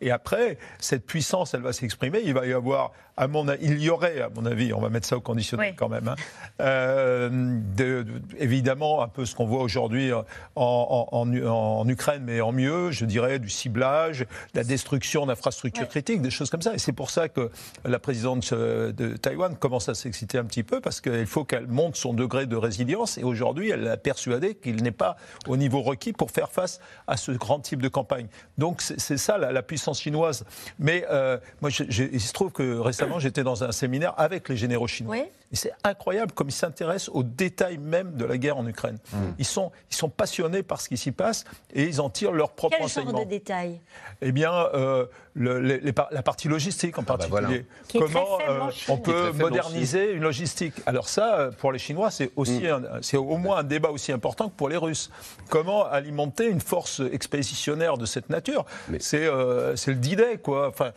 Et après, cette puissance, elle va s'exprimer. Il va y avoir il y aurait, à mon avis, on va mettre ça au conditionnel quand même, hein, euh, évidemment un peu ce qu'on voit aujourd'hui en, Ukraine, mais en mieux, je dirais, du ciblage, de la destruction d'infrastructures critiques, des choses comme ça. Et c'est pour ça que la présidente euh, de Taïwan commence à s'exciter un petit peu, parce qu'il faut qu'elle monte son degré de résilience. Et aujourd'hui, elle a persuadé qu'il n'est pas au niveau requis pour faire face à ce grand type de campagne. Donc c'est ça la, puissance chinoise. Mais euh, moi, il se trouve que récemment, j'étais dans un séminaire avec les généraux chinois. Et c'est incroyable comme ils s'intéressent aux détails même de la guerre en Ukraine. Hmm. Ils, sont, ils sont passionnés par ce qui s'y passe et ils en tirent leur propre Quel enseignement. Quel genre de détails? Eh bien, euh, la partie logistique en ah bah particulier. Comment euh, on peut moderniser une logistique? Alors ça, euh, pour les Chinois, c'est aussi, hmm. c'est au moins un débat aussi important que pour les Russes. Comment alimenter une force expéditionnaire de cette nature? C'est le D-Day, quoi. Enfin,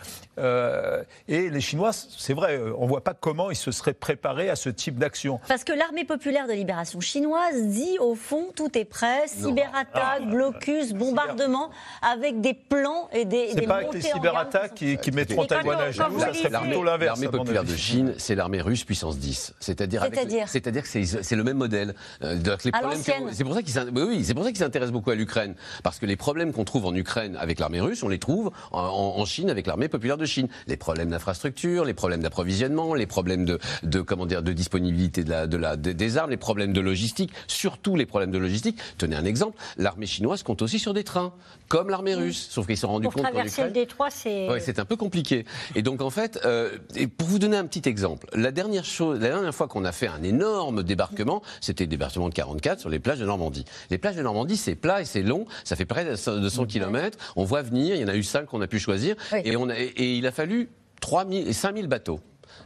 et les Chinois, c'est vrai, on voit pas comment ils se seraient préparés à ce type d'action. Parce que l'armée populaire de libération chinoise dit au fond tout est prêt, cyberattaque, ah. blocus, bombardement, avec des plans et des. C'est pas avec les cyberattaques qui, qui mettront Taïwan à genoux, ça serait plutôt l'inverse. L'armée populaire de Chine, c'est l'armée russe puissance 10. C'est-à-dire c'est-à-dire que c'est le même modèle. Euh, c'est pour ça qu'ils oui, c'est pour ça qu'ils s'intéressent beaucoup à l'Ukraine, parce que les problèmes qu'on trouve en Ukraine avec l'armée russe, on les trouve en, Chine avec l'armée populaire de Chine. Les problèmes d'infrastructure, les problèmes d'approvisionnement, les problèmes de, de comment dire de disponibilité de la, de la, des armes, les problèmes de logistique, surtout les problèmes de logistique. Tenez un exemple, l'armée chinoise compte aussi sur des trains, comme l'armée russe, sauf qu'ils se sont rendus compte traverser le détroit, c'est ouais, c'est un peu compliqué. Et donc en fait, euh, et pour vous donner un petit exemple, la dernière chose, la dernière fois qu'on a fait un énorme débarquement, c'était le débarquement de 44 sur les plages de Normandie. Les plages de Normandie, c'est plat et c'est long, ça fait près de 200 km. On voit venir, il y en a eu 5 qu'on a pu choisir, et, on a, et il a fallu 3 000 et 5 000 bateaux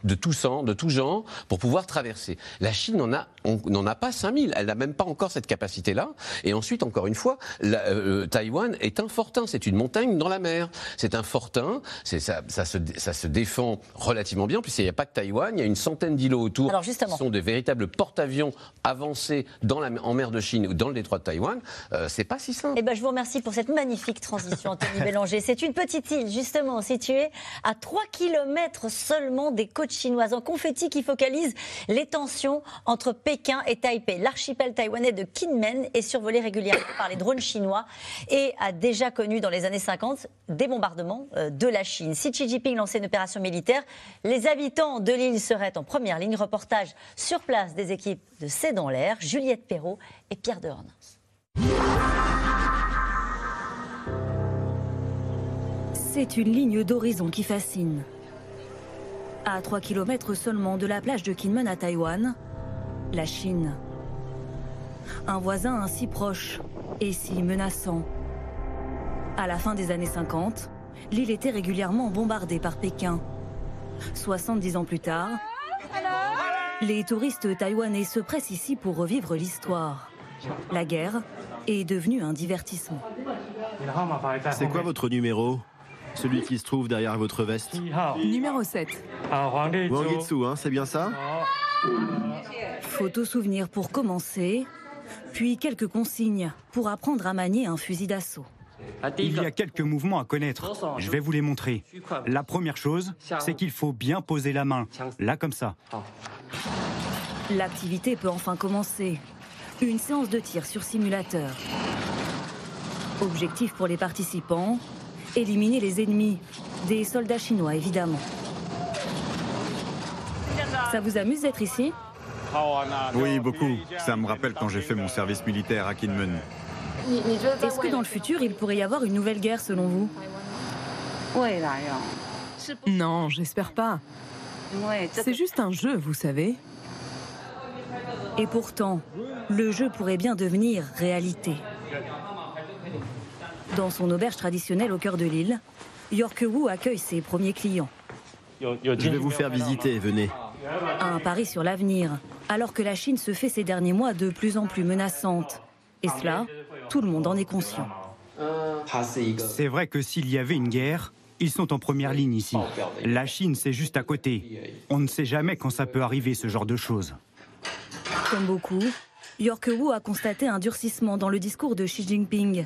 de tout sang, de tout genre, pour pouvoir traverser. La Chine n'en a, a pas 5000. Elle n'a même pas encore cette capacité-là. Et ensuite, encore une fois, la, euh, Taïwan est un fortin. C'est une montagne dans la mer. C'est un fortin. C'est, ça, ça, se, ça se défend relativement bien. Puis il n'y a pas que Taïwan. Il y a une centaine d'îlots autour Alors justement. qui sont des véritables porte-avions avancés dans la, en mer de Chine ou dans le détroit de Taïwan. Euh, c'est pas si simple. Eh ben, je vous remercie pour cette magnifique transition, Anthony Bélanger. C'est une petite île, justement, située à 3 km seulement des côtes chinoise en confetti qui focalise les tensions entre Pékin et Taipei. L'archipel taïwanais de Kinmen est survolé régulièrement par les drones chinois et a déjà connu dans les années 50 des bombardements euh, de la Chine. Si Xi Jinping lançait une opération militaire, les habitants de l'île seraient en première ligne. Reportage sur place des équipes de C'est dans l'air, Juliette Perrault et Pierre Dehorn. C'est une ligne d'horizon qui fascine à 3 km seulement de la plage de Kinmen à Taïwan, la Chine. Un voisin ainsi proche et si menaçant. À la fin des années 50, l'île était régulièrement bombardée par Pékin. 70 ans plus tard, les touristes taïwanais se pressent ici pour revivre l'histoire. La guerre est devenue un divertissement. C'est quoi votre numéro? Celui qui se trouve derrière votre veste Numéro 7. Wang Yitsu, hein, c'est bien ça Photo souvenir pour commencer, puis quelques consignes pour apprendre à manier un fusil d'assaut. Il y a quelques mouvements à connaître. Je vais vous les montrer. La première chose, c'est qu'il faut bien poser la main. Là comme ça. L'activité peut enfin commencer. Une séance de tir sur simulateur. Objectif pour les participants, éliminer les ennemis. Des soldats chinois, évidemment. Ça vous amuse d'être ici? Oui, beaucoup. Ça me rappelle quand j'ai fait mon service militaire à Kinmen. Est-ce que dans le futur, il pourrait y avoir une nouvelle guerre selon vous? Non, j'espère pas. C'est juste un jeu, vous savez. Et pourtant, le jeu pourrait bien devenir réalité. Dans son auberge traditionnelle au cœur de l'île, York Wu accueille ses premiers clients. Je vais vous faire visiter, venez. Un pari sur l'avenir, alors que la Chine se fait ces derniers mois de plus en plus menaçante. Et cela, tout le monde en est conscient. C'est vrai que s'il y avait une guerre, ils sont en première ligne ici. La Chine, c'est juste à côté. On ne sait jamais quand ça peut arriver, ce genre de choses. Comme beaucoup, York Wu a constaté un durcissement dans le discours de Xi Jinping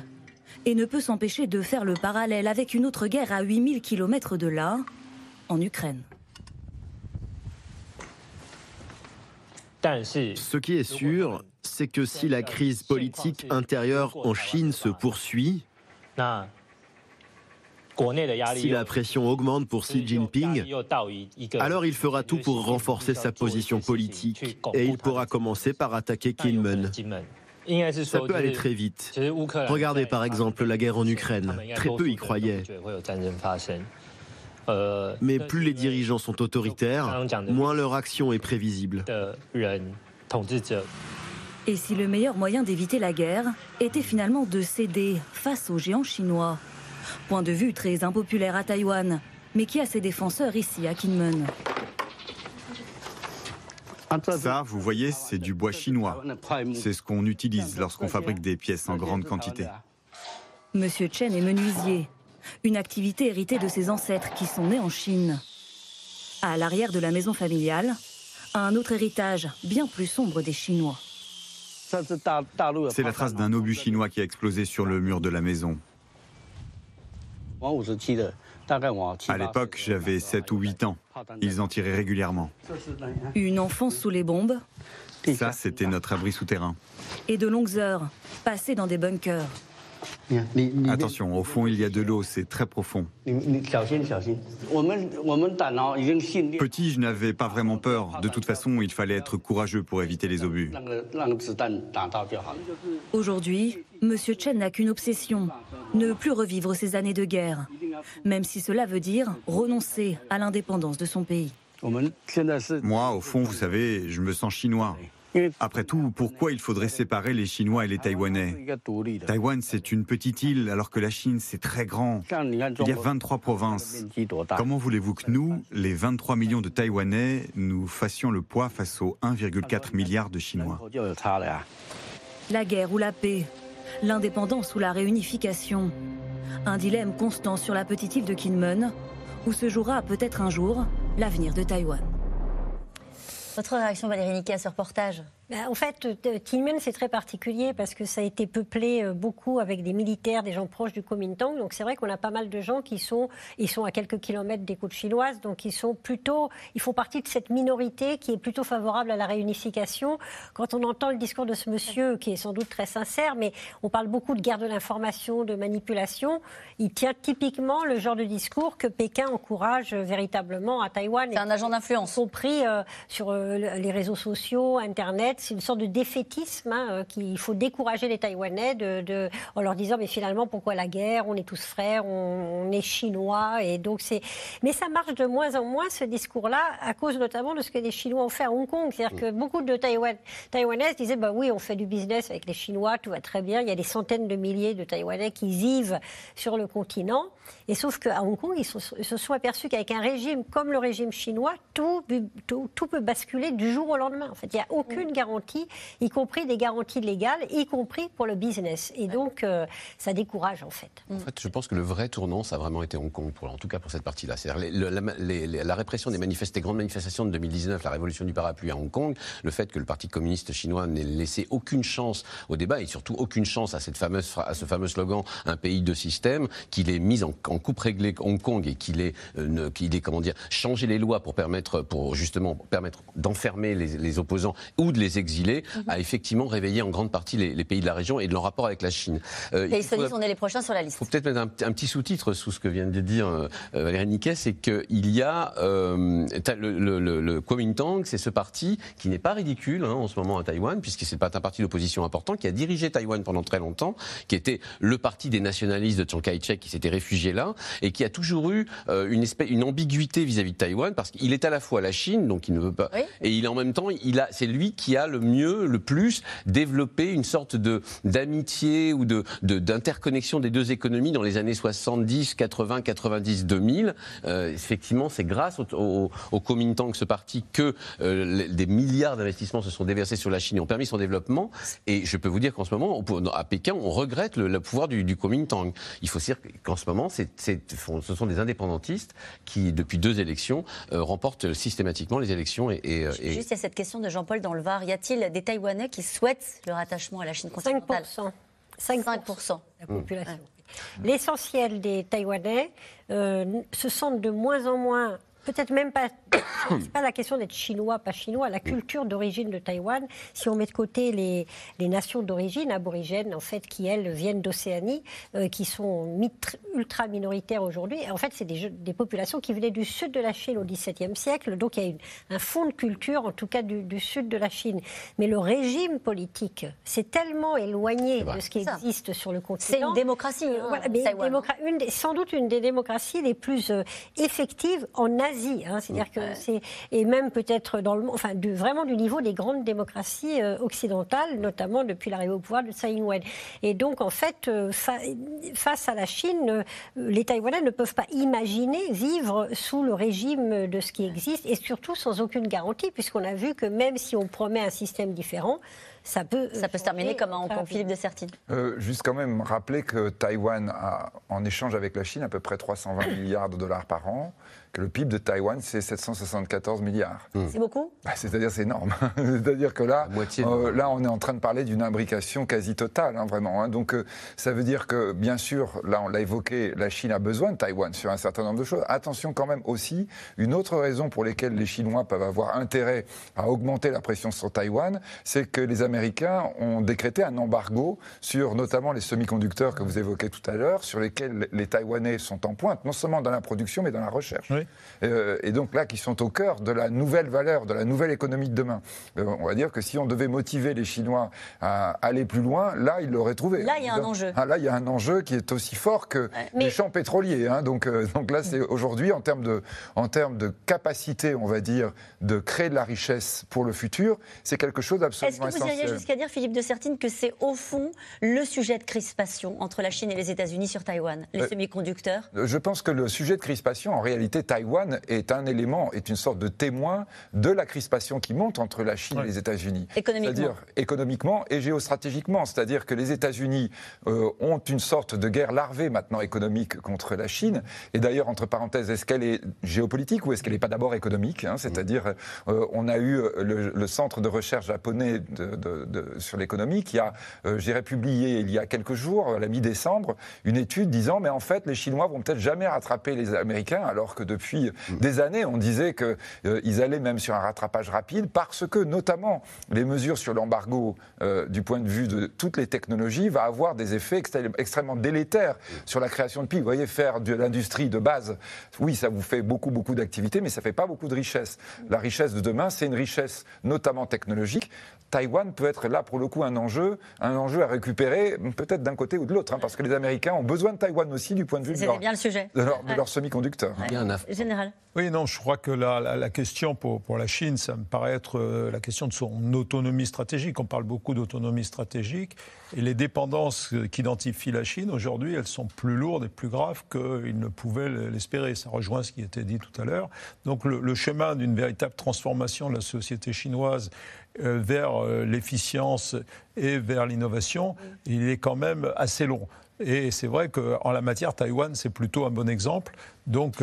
et ne peut s'empêcher de faire le parallèle avec une autre guerre à 8000 km de là, en Ukraine. Ce qui est sûr, c'est que si la crise politique intérieure en Chine se poursuit, si la pression augmente pour Xi Jinping, alors il fera tout pour renforcer sa position politique et il pourra commencer par attaquer Kinmen. Ça peut aller très vite. Regardez par exemple la guerre en Ukraine. Très peu y croyaient. Mais plus les dirigeants sont autoritaires, moins leur action est prévisible. Et si le meilleur moyen d'éviter la guerre était finalement de céder face aux géants chinois? Point de vue très impopulaire à Taïwan, mais qui a ses défenseurs ici à Kinmen? Ça, vous voyez, c'est du bois chinois. C'est ce qu'on utilise lorsqu'on fabrique des pièces en grande quantité. Monsieur Chen est menuisier, une activité héritée de ses ancêtres qui sont nés en Chine. À l'arrière de la maison familiale, un autre héritage bien plus sombre des Chinois. C'est la trace d'un obus chinois qui a explosé sur le mur de la maison. À l'époque, j'avais 7 ou 8 ans. Ils en tiraient régulièrement. Une enfance sous les bombes. Ça, c'était notre abri souterrain. Et de longues heures passées dans des bunkers. Attention, au fond, il y a de l'eau, c'est très profond. Petit, je n'avais pas vraiment peur. De toute façon, il fallait être courageux pour éviter les obus. Aujourd'hui, M. Chen n'a qu'une obsession, ne plus revivre ces années de guerre, même si cela veut dire renoncer à l'indépendance de son pays. Moi, au fond, vous savez, je me sens chinois. Après tout, pourquoi il faudrait séparer les Chinois et les Taïwanais Taïwan, c'est une petite île, alors que la Chine, c'est très grand. Il y a 23 provinces. Comment voulez-vous que nous, les 23 millions de Taïwanais, nous fassions le poids face aux 1,4 milliard de Chinois? La guerre ou la paix L'indépendance ou la réunification Un dilemme constant sur la petite île de Kinmen, où se jouera peut-être un jour l'avenir de Taïwan. Votre réaction, Valérie Niquet, à ce reportage? Bah, en fait, Kinmen, c'est très particulier parce que ça a été peuplé euh, beaucoup avec des militaires, des gens proches du Kuomintang. Donc c'est vrai qu'on a pas mal de gens qui sont, ils sont à quelques kilomètres des côtes chinoises, donc ils sont plutôt, ils font partie de cette minorité qui est plutôt favorable à la réunification. Quand on entend le discours de ce monsieur, qui est sans doute très sincère, mais on parle beaucoup de guerre de l'information, de manipulation, il tient typiquement le genre de discours que Pékin encourage véritablement à Taïwan. C'est un agent d'influence. Compris euh, sur euh, les réseaux sociaux, Internet c'est une sorte de défaitisme hein, euh, qu'il faut décourager les Taïwanais de, en leur disant mais finalement pourquoi la guerre? On est tous frères, on, est chinois et donc c'est. Mais ça marche de moins en moins ce discours-là à cause notamment de ce que les Chinois ont fait à Hong Kong. C'est-à-dire que beaucoup de Taïwan, Taïwanaises disaient bah oui on fait du business avec les Chinois, tout va très bien. Il y a des centaines de milliers de Taïwanais qui vivent sur le continent. Et sauf qu'à Hong Kong, ils, se sont aperçus qu'avec un régime comme le régime chinois, tout, tout, tout, peut basculer du jour au lendemain. En fait, il n'y a aucune mm. Y compris des garanties légales, y compris pour le business. Et donc, euh, ça décourage, en fait. En fait, je pense que le vrai tournant, ça a vraiment été Hong Kong, pour, en tout cas pour cette partie-là. C'est-à-dire la, la, répression des, manifestes, des grandes manifestations de 2019, la révolution du parapluie à Hong Kong, le fait que le Parti communiste chinois n'ait laissé aucune chance au débat et surtout aucune chance à, cette fameuse, à ce fameux slogan « un pays de système », qu'il ait mis en en coupe réglée Hong Kong et qu'il ait, euh, qu'il ait comment dire, changé les lois pour permettre, pour justement permettre d'enfermer les, opposants ou de les exiler, mhm. a effectivement réveillé en grande partie les, pays de la région et de leur rapport avec la Chine. Euh, et ils on est les prochains sur la liste. Il faut peut-être mettre un, petit sous-titre sous ce que vient de dire euh, Valérie Niquet, c'est qu'il y a le, le, le, Kuomintang, c'est ce parti qui n'est pas ridicule hein, en ce moment à Taïwan, puisque c'est pas un parti d'opposition important, qui a dirigé Taïwan pendant très longtemps, qui était le parti des nationalistes de Chiang Kai-shek qui s'était réfugié là, et qui a toujours eu euh, une, espèce, une ambiguïté vis-à-vis de Taïwan parce qu'il est à la fois la Chine, donc il ne veut pas, et il en même temps, il a, c'est lui qui a le mieux, le plus développé une sorte de d'amitié ou de d'interconnexion des deux économies dans les années 70, 80, 90, 2000. effectivement, c'est grâce au, au, Kuomintang, ce parti, que euh, des milliards d'investissements se sont déversés sur la Chine et ont permis son développement. Et je peux vous dire qu'en ce moment, à Pékin, on regrette le, pouvoir du, du Kuomintang. Il faut dire qu'en ce moment, ce sont des indépendantistes qui, depuis deux élections, euh, remportent systématiquement les élections. Et, Juste, il y a cette question de Jean-Paul dans le Var. A-t-il des Taïwanais qui souhaitent le rattachement à la Chine continentale 5%. 5%. La population. L'essentiel des Taïwanais euh, se sentent de moins en moins peut-être même pas. C'est pas la question d'être chinois, pas chinois. La culture d'origine de Taïwan, si on met de côté les, les nations d'origine aborigènes, en fait, qui elles viennent d'Océanie, euh, qui sont ultra minoritaires aujourd'hui. En fait, c'est des, des, populations qui venaient du sud de la Chine au XVIIe siècle. Donc il y a une, un fond de culture, en tout cas du, du, sud de la Chine. Mais le régime politique, c'est tellement éloigné de ce qui existe sur le continent. C'est une démocratie. Hein, voilà, mais une une sans doute une des démocraties les plus euh, effectives en Asie Hein, c'est-à-dire que c'est et même peut-être dans le enfin vraiment du niveau des grandes démocraties euh, occidentales, notamment depuis l'arrivée au pouvoir de Tsai Ing-wen. Et donc en fait, euh, face à la Chine, euh, les Taïwanais ne peuvent pas imaginer vivre sous le régime de ce qui existe et surtout sans aucune garantie, puisqu'on a vu que même si on promet un système différent, ça peut, ça peut se terminer comme un conflit de Sertine. juste quand même rappeler que Taïwan a, en échange avec la Chine, à peu près 320 milliards de dollars par an que le PIB de Taïwan, c'est 774 milliards. Hmm. C'est beaucoup? Bah, C'est-à-dire, c'est énorme. C'est-à-dire que là, euh, là, on est en train de parler d'une imbrication quasi totale, hein, vraiment. Hein. Donc, euh, ça veut dire que, bien sûr, là, on l'a évoqué, la Chine a besoin de Taïwan sur un certain nombre de choses. Attention quand même aussi, une autre raison pour laquelle les Chinois peuvent avoir intérêt à augmenter la pression sur Taïwan, c'est que les Américains ont décrété un embargo sur notamment les semi-conducteurs que vous évoquez tout à l'heure, sur lesquels les Taïwanais sont en pointe, non seulement dans la production, mais dans la recherche. Euh, et donc là, qui sont au cœur de la nouvelle valeur, de la nouvelle économie de demain. Euh, on va dire que si on devait motiver les Chinois à aller plus loin, là, ils l'auraient trouvé. Là, il y a un enjeu. Ah, là, il y a un enjeu qui est aussi fort que les champs pétroliers. Hein. donc, euh, donc là, c'est aujourd'hui, en termes de, en termes de capacité, on va dire, de créer de la richesse pour le futur, c'est quelque chose d'absolument essentiel. Est-ce que vous iriez jusqu'à dire, Philippe de Sertine, que c'est au fond le sujet de crispation entre la Chine et les États-Unis sur Taïwan, les semi-conducteurs? Je pense que le sujet de crispation, en réalité, Taïwan est un élément, est une sorte de témoin de la crispation qui monte entre la Chine et les États-Unis. Économiquement. C'est-à-dire économiquement et géostratégiquement. C'est-à-dire que les États-Unis euh, ont une sorte de guerre larvée maintenant économique contre la Chine. Et d'ailleurs, entre parenthèses, est-ce qu'elle est géopolitique ou est-ce qu'elle n'est pas d'abord économique hein? C'est-à-dire, euh, on a eu le, centre de recherche japonais de, sur l'économie qui a, euh, j'ai publié il y a quelques jours, à la mi-décembre, une étude disant, mais en fait, les Chinois vont peut-être jamais rattraper les Américains, alors que depuis des années, on disait qu'ils euh, allaient même sur un rattrapage rapide parce que, notamment, les mesures sur l'embargo euh, du point de vue de toutes les technologies va avoir des effets extrêmement délétères sur la création de PIB. Vous voyez, faire de l'industrie de base, oui, ça vous fait beaucoup, beaucoup d'activités, mais ça ne fait pas beaucoup de richesse. La richesse de demain, c'est une richesse notamment technologique. Taïwan peut être là, pour le coup, un enjeu, un enjeu à récupérer, peut-être d'un côté ou de l'autre, hein, parce que les Américains ont besoin de Taïwan aussi du point de vue de leur, bien le sujet. de leur, semi-conducteurs. Général. Oui, non, je crois que la, la, question pour, pour, la Chine, ça me paraît être euh, la question de son autonomie stratégique. On parle beaucoup d'autonomie stratégique. Et les dépendances qu'identifie la Chine, aujourd'hui, elles sont plus lourdes et plus graves qu'ils ne pouvaient l'espérer. Ça rejoint ce qui était dit tout à l'heure. Donc le, le chemin d'une véritable transformation de la société chinoise euh, vers euh, l'efficience et vers l'innovation, il est quand même assez long. Et c'est vrai qu'en la matière, Taïwan, c'est plutôt un bon exemple. Donc,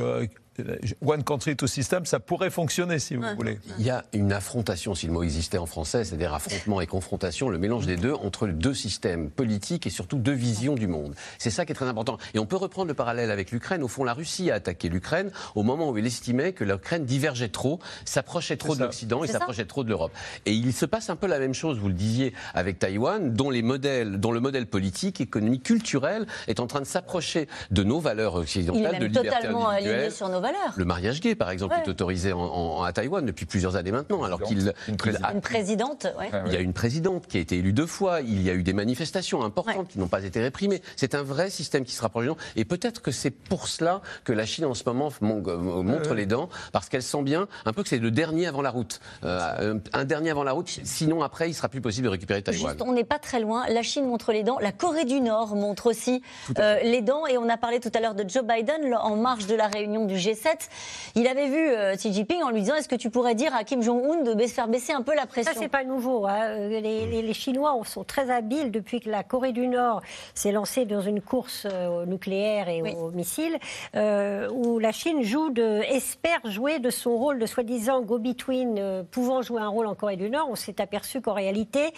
One Country, Two System, ça pourrait fonctionner si vous voulez. Il y a une affrontation, si le mot existait en français, c'est-à-dire affrontement et confrontation, le mélange des deux entre deux systèmes politiques et surtout deux visions du monde. C'est ça qui est très important. Et on peut reprendre le parallèle avec l'Ukraine. Au fond, la Russie a attaqué l'Ukraine au moment où il estimait que l'Ukraine divergeait trop, s'approchait trop de l'Occident et s'approchait trop de l'Europe. Et il se passe un peu la même chose, vous le disiez, avec Taïwan, dont, les modèles, dont le modèle politique, économique, culturel est en train de s'approcher de nos valeurs occidentales, de liberté totalement individuelle. sur nos valeurs valeurs. Le mariage gay, par exemple, est autorisé à Taïwan depuis plusieurs années maintenant, alors qu'il une, une, présidente. Il y a une présidente qui a été élue deux fois. Il y a eu des manifestations importantes qui n'ont pas été réprimées. C'est un vrai système qui se rapproche du Et peut-être que c'est pour cela que la Chine en ce moment euh, montre les dents, parce qu'elle sent bien un peu que c'est le dernier avant la route. Euh, un dernier avant la route. Sinon, après, il sera plus possible de récupérer Taïwan. Juste, on n'est pas très loin. La Chine montre les dents. La Corée du Nord montre aussi euh, les dents. Et on a parlé tout à l'heure de Joe Biden en marge de la réunion du G7. Il avait vu Xi Jinping en lui disant Est-ce que tu pourrais dire à Kim Jong-un de faire baisser un peu la pression Ça, c'est pas nouveau. Hein. Les, les, Chinois sont très habiles depuis que la Corée du Nord s'est lancée dans une course au nucléaire et aux missiles, où la Chine joue de, espère jouer de son rôle de soi-disant go-between, pouvant jouer un rôle en Corée du Nord. On s'est aperçu qu'en réalité,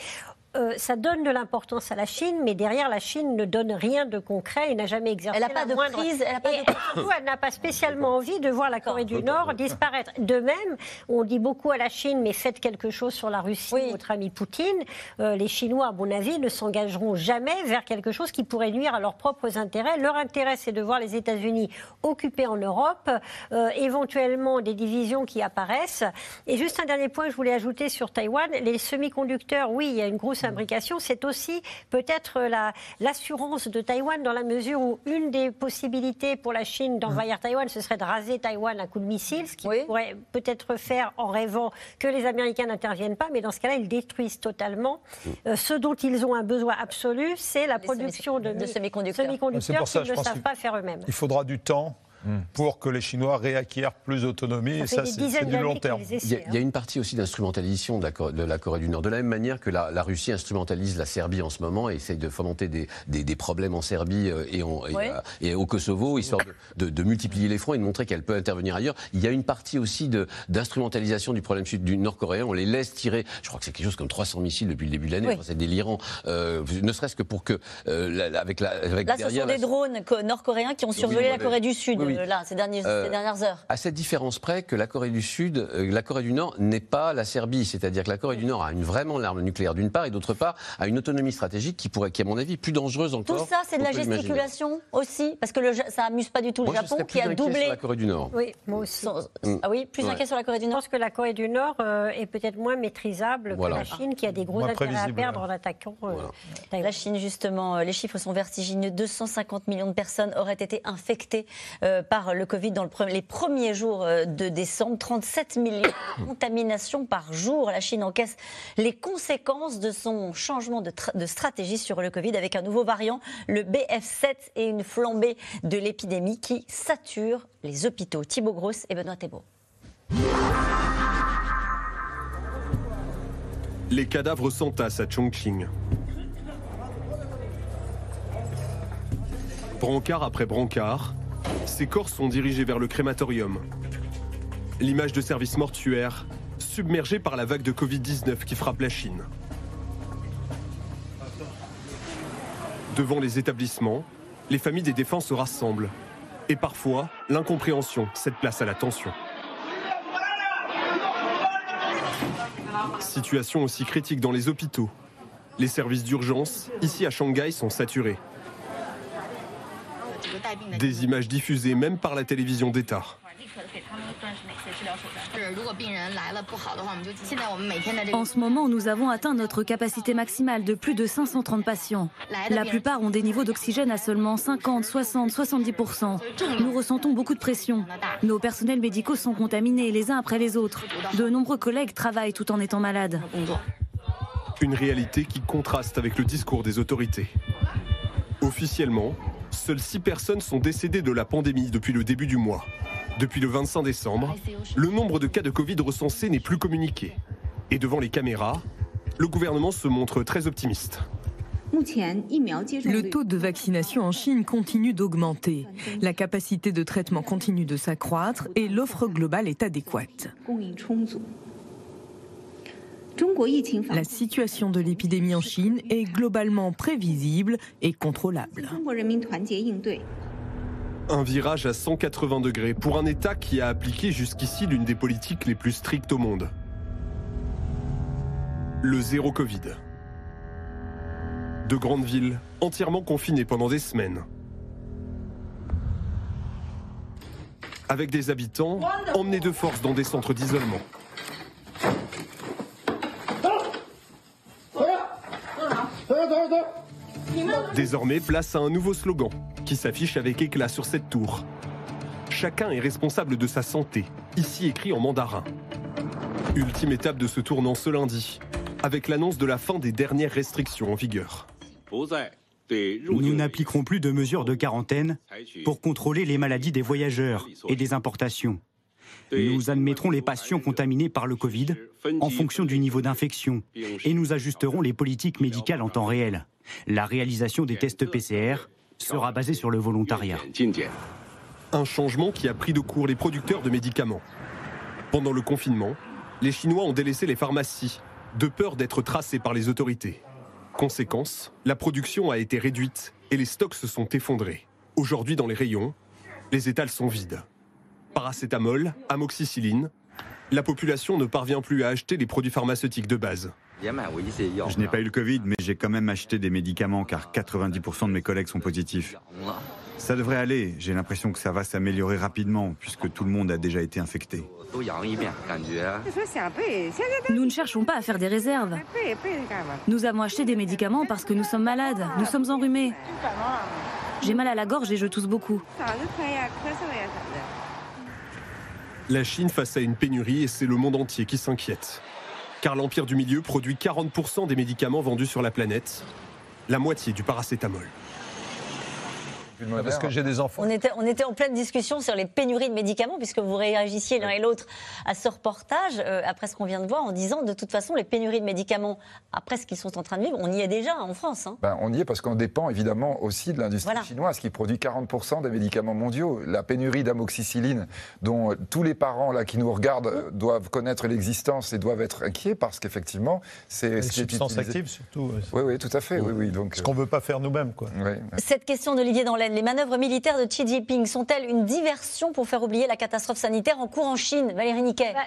euh, ça donne de l'importance à la Chine, mais derrière, la Chine ne donne rien de concret et n'a jamais exercé elle pas de prise, elle n'a pas, de... elle n'a pas spécialement envie de voir la Corée du Nord disparaître. De même, on dit beaucoup à la Chine, mais faites quelque chose sur la Russie, votre ami Poutine. Euh, les Chinois, à mon avis, ne s'engageront jamais vers quelque chose qui pourrait nuire à leurs propres intérêts. Leur intérêt, c'est de voir les États-Unis occupés en Europe, euh, éventuellement des divisions qui apparaissent. Et juste un dernier point que je voulais ajouter sur Taïwan, les semi-conducteurs, oui, il y a une grosse fabrication, c'est aussi peut-être l'assurance de Taïwan dans la mesure où une des possibilités pour la Chine d'envahir mmh. Taïwan, ce serait de raser Taïwan à coup de missile, ce qui pourrait peut-être faire en rêvant que les Américains n'interviennent pas, mais dans ce cas-là, ils détruisent totalement. Mmh. Euh, ce dont ils ont un besoin absolu, c'est la production de, de semi-conducteurs semi qu'ils ne savent pas faire eux-mêmes. Il faudra du temps pour que les Chinois réacquièrent plus d'autonomie. Et ça, c'est du long terme. Il y, a, une partie aussi d'instrumentalisation de, de, la Corée du Nord. De la même manière que la, Russie instrumentalise la Serbie en ce moment et essaye de fomenter des, des, problèmes en Serbie euh, et, euh, et, au Kosovo, histoire de, de, multiplier les fronts et de montrer qu'elle peut intervenir ailleurs. Il y a une partie aussi d'instrumentalisation du problème du nord-coréen. On les laisse tirer, je crois que c'est quelque chose comme 300 missiles depuis le début de l'année. c'est délirant. Euh, ne serait-ce que pour que, avec la. Avec Là, ce sont des drones nord-coréens qui ont survolé la Corée du Sud. Euh, là, ces, euh, dernières heures. À cette différence près que la Corée du Sud, euh, la Corée du Nord n'est pas la Serbie, c'est-à-dire que la Corée du Nord a une, vraiment l'arme nucléaire d'une part et d'autre part a une autonomie stratégique qui pourrait, qui à mon avis, plus dangereuse encore. Tout ça, c'est de la gesticulation aussi, parce que le, ça amuse pas du tout le Japon qui a doublé. Sur la Corée du Nord. Oui, moi aussi. Ah oui, plus inquiet sur la Corée du Nord. Je pense que la Corée du Nord est peut-être moins maîtrisable que la Chine, qui a des gros intérêts à perdre en attaquant. la Chine, justement, les chiffres sont vertigineux. 250 millions de personnes auraient été infectées par le Covid dans les premiers jours euh, de décembre. 37 millions de contaminations par jour. La Chine encaisse les conséquences de son changement de, stratégie sur le Covid avec un nouveau variant, le BF7, et une flambée de l'épidémie qui sature les hôpitaux. Thibaut Grosse et Benoît Thébault. Les cadavres s'entassent à Chongqing. Brancard après brancard, ces corps sont dirigés vers le crématorium. L'image de service mortuaire, submergée par la vague de Covid-19 qui frappe la Chine. Devant les établissements, les familles des défenses se rassemblent. Et parfois, l'incompréhension cède place à la tension. Situation aussi critique dans les hôpitaux. Les services d'urgence, ici à Shanghai, sont saturés. Des images diffusées même par la télévision d'État. En ce moment, nous avons atteint notre capacité maximale de plus de 530 patients. La plupart ont des niveaux d'oxygène à seulement 50, 60, 70%. Nous ressentons beaucoup de pression. Nos personnels médicaux sont contaminés les uns après les autres. De nombreux collègues travaillent tout en étant malades. Une réalité qui contraste avec le discours des autorités. Officiellement, Seules 6 personnes sont décédées de la pandémie depuis le début du mois. Depuis le 25 décembre, le nombre de cas de Covid recensés n'est plus communiqué. Et devant les caméras, le gouvernement se montre très optimiste. Le taux de vaccination en Chine continue d'augmenter. La capacité de traitement continue de s'accroître et l'offre globale est adéquate. La situation de l'épidémie en Chine est globalement prévisible et contrôlable. Un virage à 180 degrés pour un État qui a appliqué jusqu'ici l'une des politiques les plus strictes au monde. Le zéro Covid. De grandes villes entièrement confinées pendant des semaines. avec des habitants emmenés de force dans des centres d'isolement. Désormais, place à un nouveau slogan qui s'affiche avec éclat sur cette tour. Chacun est responsable de sa santé, ici écrit en mandarin. Ultime étape de ce tournant ce lundi, avec l'annonce de la fin des dernières restrictions en vigueur. Nous n'appliquerons plus de mesures de quarantaine pour contrôler les maladies des voyageurs et des importations. Nous admettrons les patients contaminés par le Covid en fonction du niveau d'infection et nous ajusterons les politiques médicales en temps réel. La réalisation des tests PCR sera basée sur le volontariat. Un changement qui a pris de court les producteurs de médicaments. Pendant le confinement, les Chinois ont délaissé les pharmacies, de peur d'être tracés par les autorités. Conséquence, la production a été réduite et les stocks se sont effondrés. Aujourd'hui, dans les rayons, les étals sont vides. Paracétamol, amoxicilline, la population ne parvient plus à acheter les produits pharmaceutiques de base. Je n'ai pas eu le Covid, mais j'ai quand même acheté des médicaments car 90% de mes collègues sont positifs. Ça devrait aller, j'ai l'impression que ça va s'améliorer rapidement puisque tout le monde a déjà été infecté. Nous ne cherchons pas à faire des réserves. Nous avons acheté des médicaments parce que nous sommes malades, nous sommes enrhumés. J'ai mal à la gorge et je tousse beaucoup. La Chine face à une pénurie et c'est le monde entier qui s'inquiète. Car l'Empire du Milieu produit 40% des médicaments vendus sur la planète, la moitié du paracétamol. Parce que j'ai des enfants. On était, on était en pleine discussion sur les pénuries de médicaments, puisque vous réagissiez l'un et l'autre à ce reportage, euh, après ce qu'on vient de voir, en disant de toute façon, les pénuries de médicaments, après ce qu'ils sont en train de vivre, on y est déjà en France. Hein. Ben, on y est parce qu'on dépend évidemment aussi de l'industrie chinoise qui produit 40% des médicaments mondiaux. La pénurie d'amoxicilline, dont tous les parents là, qui nous regardent doivent connaître l'existence et doivent être inquiets parce qu'effectivement, c'est. ce substances actives surtout. Oui, oui, tout à fait. Oui, oui, donc, ce qu'on ne veut pas faire nous-mêmes. Quoi. Cette question d'Olivier Danlaine, les manœuvres militaires de Xi Jinping sont-elles une diversion pour faire oublier la catastrophe sanitaire en cours en Chine Valérie Niquet? Bah,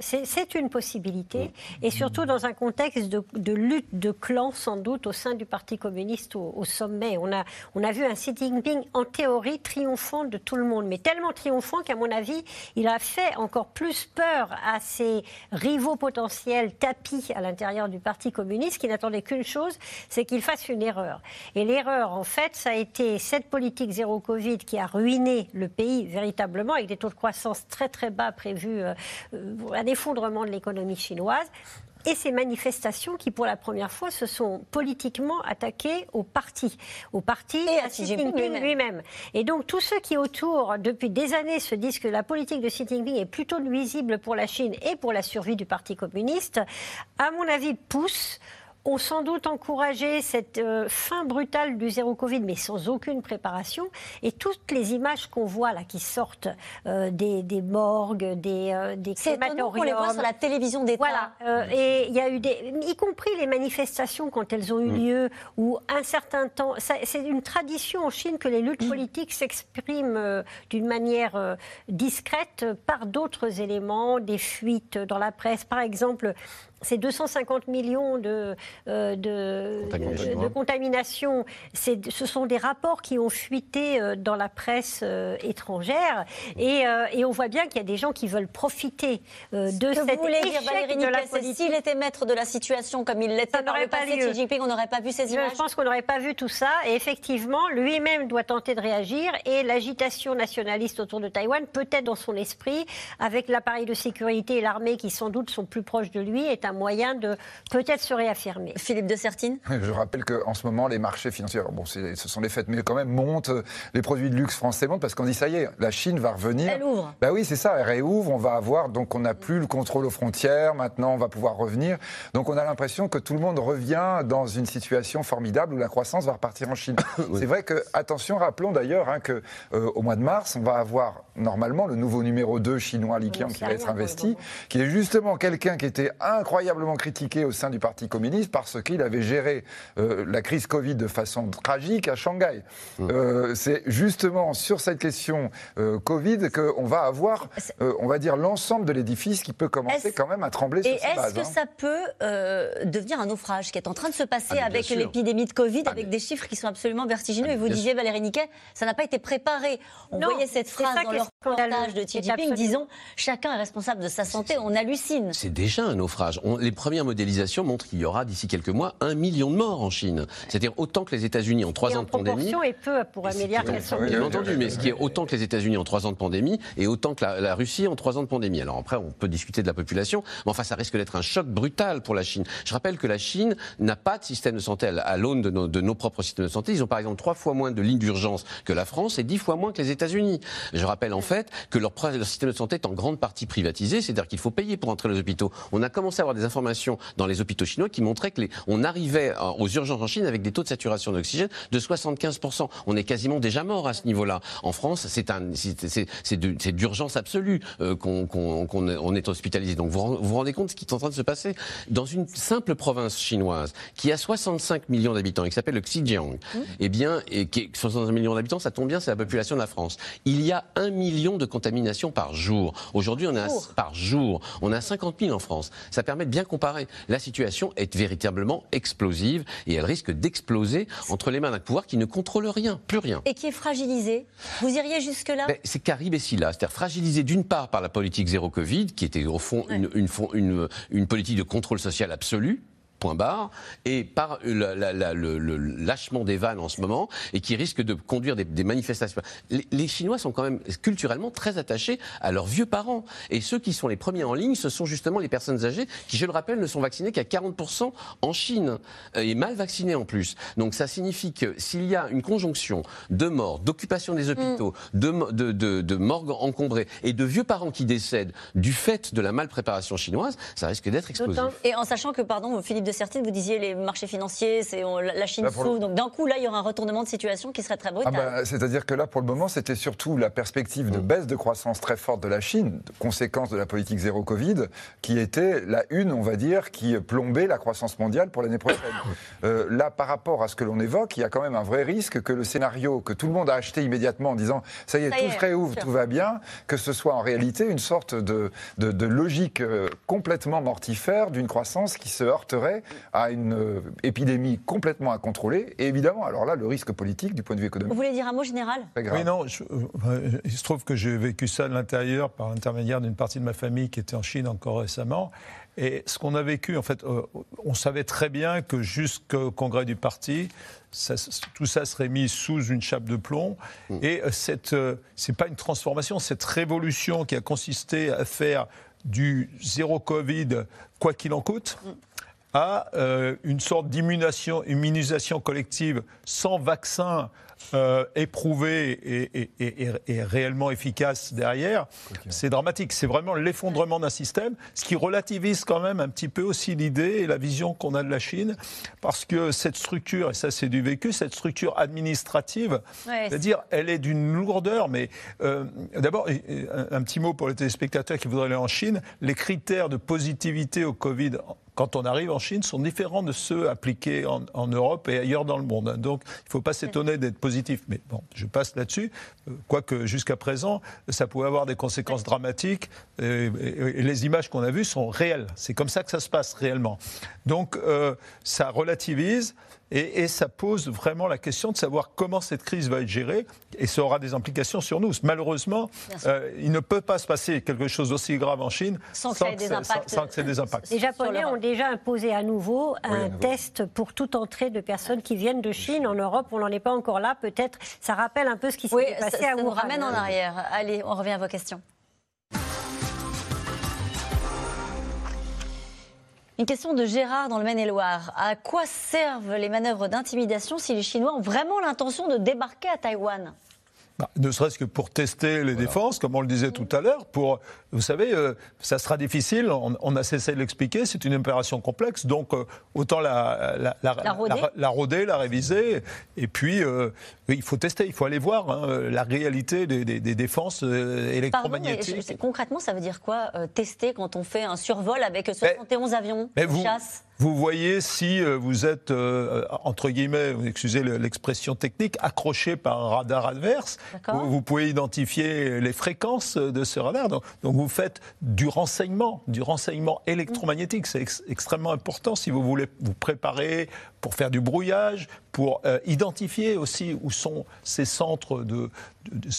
C'est une possibilité, et surtout dans un contexte de, lutte de clans, sans doute, au sein du Parti communiste au, sommet. On a, on a vu un Xi Jinping, en théorie, triomphant de tout le monde, mais tellement triomphant qu'à mon avis, il a fait encore plus peur à ses rivaux potentiels tapis à l'intérieur du Parti communiste, qui n'attendaient qu'une chose, c'est qu'il fasse une erreur. Et l'erreur, en fait, ça a été cette politique zéro Covid qui a ruiné le pays véritablement, avec des taux de croissance très très bas prévus, euh, euh, un effondrement de l'économie chinoise. Et ces manifestations qui, pour la première fois, se sont politiquement attaquées au parti, au parti et à Xi Jinping lui-même. et donc, tous ceux qui, autour, depuis des années, se disent que la politique de Xi Jinping est plutôt nuisible pour la Chine et pour la survie du Parti communiste, à mon avis, poussent ont sans doute encouragé cette euh, fin brutale du zéro Covid, mais sans aucune préparation. Et toutes les images qu'on voit là, qui sortent euh, des, morgues, des, euh, des crématoriums. on les voit sur la télévision d'État. Voilà. Euh, et il y a eu des, y compris les manifestations quand elles ont eu mm. lieu, où un certain temps, c'est une tradition en Chine que les luttes mm. politiques s'expriment d'une manière discrète par d'autres éléments, des fuites dans la presse, par exemple ces 250 millions de, euh, de, contamination, ce sont des rapports qui ont fuité euh, dans la presse euh, étrangère. Et, et, on voit bien qu'il y a des gens qui veulent profiter de cette vous voulez dire, Valérie de la politique. S'il était maître de la situation comme il l'était par le passé, Xi Jinping, on n'aurait pas vu ces images Je pense qu'on n'aurait pas vu tout ça. Et effectivement, lui-même doit tenter de réagir. Et l'agitation nationaliste autour de Taïwan, peut-être dans son esprit, avec l'appareil de sécurité et l'armée qui sans doute sont plus proches de lui, est un moyen de peut-être se réaffirmer. Philippe de Sertine Je rappelle qu'en ce moment, les marchés financiers, bon, ce sont les fêtes, mais quand même montent, les produits de luxe français montent parce qu'on dit ça y est, la Chine va revenir. Elle ouvre. Bah oui, c'est ça, elle réouvre, on va avoir, donc on n'a plus le contrôle aux frontières, maintenant on va pouvoir revenir. Donc on a l'impression que tout le monde revient dans une situation formidable où la croissance va repartir en Chine. C'est vrai que, attention, rappelons d'ailleurs hein, qu'au euh, mois de mars, on va avoir normalement le nouveau numéro 2 chinois Li qui va être investi, qui est justement quelqu'un qui était incroyablement critiqué au sein du Parti communiste parce qu'il avait géré euh, la crise Covid de façon tragique à Shanghai. Mmh. Euh, c'est justement sur cette question euh, Covid qu'on va avoir, on va dire, l'ensemble de l'édifice qui peut commencer quand même à trembler sur Et est-ce que hein. ça peut devenir un naufrage qui est en train de se passer ah, avec l'épidémie de Covid, ah, avec des chiffres qui sont absolument vertigineux ah, Et vous disiez, Valérie Niquet, ça n'a pas été préparé. On voyait cette phrase dans le reportage de Xi Jinping disons chacun est responsable de sa santé. On hallucine. C'est déjà un naufrage. les premières modélisations montrent qu'il y aura d'ici quelques mois un million de morts en Chine. C'est-à-dire autant que les États-Unis en trois ans de pandémie. est peu pour un milliard Bien entendu, mais ce qui est autant que les États-Unis en trois ans de pandémie et autant que la, Russie en trois ans de pandémie. Alors après, on peut discuter de la population, mais enfin, ça risque d'être un choc brutal pour la Chine. Je rappelle que la Chine n'a pas de système de santé à l'aune de nos, de nos propres systèmes de santé. Ils ont par exemple trois fois moins de lignes d'urgence que la France et dix fois moins que les États-Unis. Je rappelle en fait que leur, leur système de santé est en grande partie privatisé, c'est-à-dire qu'il faut payer pour entrer dans les hôpitaux. On a commencé à avoir des informations dans les hôpitaux chinois qui montraient que les, on arrivait aux urgences en Chine avec des taux de saturation d'oxygène de 75%. On est quasiment déjà mort à ce niveau-là. En France, c'est d'urgence absolue euh, qu'on est hospitalisé. Donc vous vous rendez compte de ce qui est en train de se passer dans une simple province chinoise qui a 65 millions d'habitants et qui s'appelle le Xinjiang. Mmh. Eh bien, et qui 65 millions d'habitants, ça tombe bien, c'est la population de la France. Il y a un million de contaminations par jour. Aujourd'hui, on a par jour, on a 50 000 en France. Ça permet de bien comparer. La situation est véritablement explosive et elle risque d'exploser entre les mains d'un pouvoir qui ne contrôle rien, plus rien. Et qui est fragilisé. Vous iriez jusque-là? Ben, C'est Carib et Silla. C'est-à-dire fragilisé d'une part par la politique zéro Covid, qui était au fond une, une, une politique de contrôle social absolu, point barre, et par le, lâchement des vannes en ce moment, et qui risque de conduire des, manifestations. Les, Chinois sont quand même culturellement très attachés à leurs vieux parents. Et ceux qui sont les premiers en ligne, ce sont justement les personnes âgées, qui, je le rappelle, ne sont vaccinées qu'à 40% en Chine, euh, et mal vaccinées en plus. Donc ça signifie que s'il y a une conjonction de morts, d'occupation des hôpitaux, mm. de, de, de morgues encombrées, et de vieux parents qui décèdent du fait de la malpréparation chinoise, ça risque d'être explosif. Et en sachant que, pardon, Philippe de Certine, vous disiez les marchés financiers, c'est la Chine souffre. Donc d'un coup, là, il y aura un retournement de situation qui serait très brutal. Ah bah, c'est-à-dire que là, pour le moment, c'était surtout la perspective de mm. baisse de croissance très forte de la Chine, conséquence de la politique zéro Covid, qui était la une, on va dire, qui plombait la croissance mondiale pour l'année prochaine. Euh, là, par rapport à ce que l'on évoque, il y a quand même un vrai risque que le scénario que tout le monde a acheté immédiatement en disant ça y est, tout se réouvre, tout va bien, que ce soit en réalité une sorte de, de logique euh, complètement mortifère d'une croissance qui se heurterait à une euh, épidémie complètement incontrôlée. Et évidemment, alors là, le risque politique du point de vue économique. Vous voulez dire un mot général? Oui, non. Euh, il se trouve que j'ai vécu ça de l'intérieur par l'intermédiaire d'une partie de ma famille qui était en Chine encore récemment. Et ce qu'on a vécu, en fait, euh, on savait très bien que jusqu'au congrès du parti, tout ça serait mis sous une chape de plomb. Mm. Et cette, c'est pas une transformation, cette révolution qui a consisté à faire du zéro Covid, quoi qu'il en coûte. À euh, une sorte d'immunisation collective sans vaccin euh, éprouvé et, réellement efficace derrière, c'est dramatique. C'est vraiment l'effondrement d'un système, ce qui relativise quand même un petit peu aussi l'idée et la vision qu'on a de la Chine, parce que cette structure, et ça c'est du vécu, cette structure administrative, c'est-à-dire elle est d'une lourdeur, mais euh, d'abord, un, petit mot pour les téléspectateurs qui voudraient aller en Chine, les critères de positivité au Covid quand on arrive en Chine, sont différents de ceux appliqués en, Europe et ailleurs dans le monde. Donc, il ne faut pas s'étonner d'être positif. Mais bon, je passe là-dessus. Euh, quoique, jusqu'à présent, ça pouvait avoir des conséquences dramatiques. Et, les images qu'on a vues sont réelles. C'est comme ça que ça se passe réellement. Donc, euh, ça relativise. Et, ça pose vraiment la question de savoir comment cette crise va être gérée et ça aura des implications sur nous. Malheureusement, euh, il ne peut pas se passer quelque chose d'aussi grave en Chine sans, que, des impacts. des impacts. Les Japonais ont déjà imposé à nouveau un test pour toute entrée de personnes qui viennent de Chine. En Europe, on n'en est pas encore là. Peut-être ça rappelle un peu ce qui s'est passé à Wuhan. Ça nous ramène en arrière. Allez, on revient à vos questions. Une question de Gérard dans le Maine-et-Loire. À quoi servent les manœuvres d'intimidation si les Chinois ont vraiment l'intention de débarquer à Taïwan? Ne serait-ce que pour tester les défenses, comme on le disait tout à l'heure, pour, vous savez, euh, ça sera difficile, on, a cessé de l'expliquer, c'est une opération complexe, donc euh, autant la, la, la, la, rôder. la réviser, et puis euh, il faut tester, il faut aller voir hein, la réalité des, des, défenses électromagnétiques. concrètement, ça veut dire quoi, tester quand on fait un survol avec 71 avions de chasse? Vous voyez si euh, vous êtes, euh, entre guillemets, excusez l'expression technique, accroché par un radar adverse. Vous, vous, pouvez identifier les fréquences de ce radar. Donc, vous faites du renseignement, du renseignement électromagnétique. C'est extrêmement important si vous voulez vous préparer pour faire du brouillage, pour euh, identifier aussi où sont ces centres de,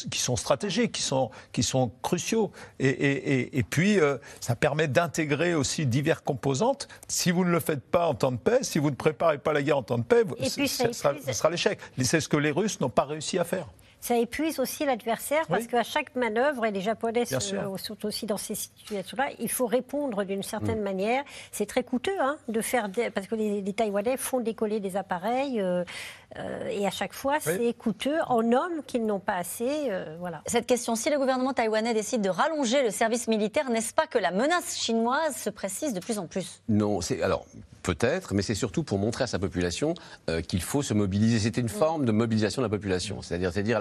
qui sont stratégiques, qui sont, qui sont cruciaux. Et, et, puis, euh, ça permet d'intégrer aussi diverses composantes. Si vous ne le faites pas en temps de paix, si vous ne préparez pas la guerre en temps de paix, ça, sera l'échec. C'est ce que les Russes n'ont pas réussi à faire ça épuise aussi l'adversaire parce qu'à chaque manœuvre, et les Japonais sont aussi dans ces situations-là, il faut répondre d'une certaine mm. manière. C'est très coûteux hein, de faire, parce que les, Taïwanais font décoller des appareils. Euh, euh, et à chaque fois, c'est coûteux en hommes qu'ils n'ont pas assez. Euh, voilà. Cette question, si le gouvernement taïwanais décide de rallonger le service militaire, n'est-ce pas que la menace chinoise se précise de plus en plus? Non, c'est alors peut-être, mais c'est surtout pour montrer à sa population euh, qu'il faut se mobiliser. C'était une forme de mobilisation de la population. C'est-à-dire, c'est-à-dire,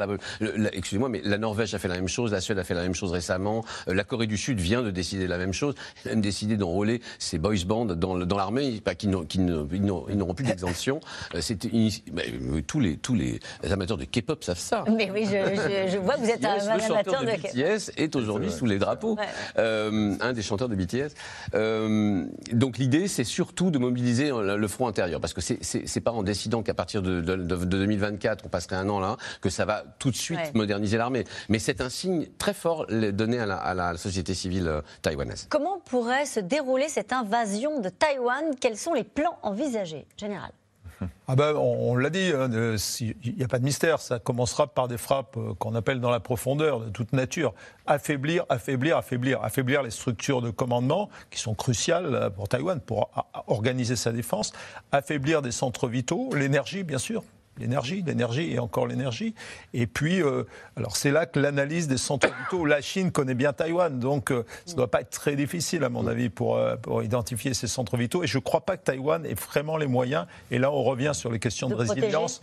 excusez-moi, mais la Norvège a fait la même chose, la Suède a fait la même chose récemment, la Corée du Sud vient de décider la même chose, elle a même décidé d'enrôler ses boys bands dans, dans l'armée, qui, n'auront plus d'exemption. C'était tous, les, tous les amateurs de K-pop savent ça. Mais oui, je, vois que vous êtes un, amateur de, BTS est aujourd'hui sous les drapeaux, euh, un des chanteurs de BTS. Euh, donc l'idée, c'est surtout de mobiliser le front intérieur, parce que c'est pas en décidant qu'à partir de, 2024, on passerait un an là, que ça va tout de suite moderniser l'armée. Mais c'est un signe très fort donné à la, à la société civile taïwanaise. Comment pourrait se dérouler cette invasion de Taïwan? Quels sont les plans envisagés, général? Ah ben, on, l'a dit, hein, il n'y a pas de mystère, ça commencera par des frappes euh, qu'on appelle dans la profondeur, de toute nature. Affaiblir, affaiblir, affaiblir. Affaiblir les structures de commandement qui sont cruciales euh, pour Taïwan pour organiser sa défense. Affaiblir des centres vitaux, l'énergie, bien sûr l'énergie, l'énergie et encore l'énergie. Et puis, euh, alors c'est là que l'analyse des centres vitaux, la Chine connaît bien Taïwan, donc euh, ça ne doit pas être très difficile, à mon avis, pour, euh, pour identifier ces centres vitaux. Et je ne crois pas que Taïwan ait vraiment les moyens. Et là, on revient sur les questions de, résilience.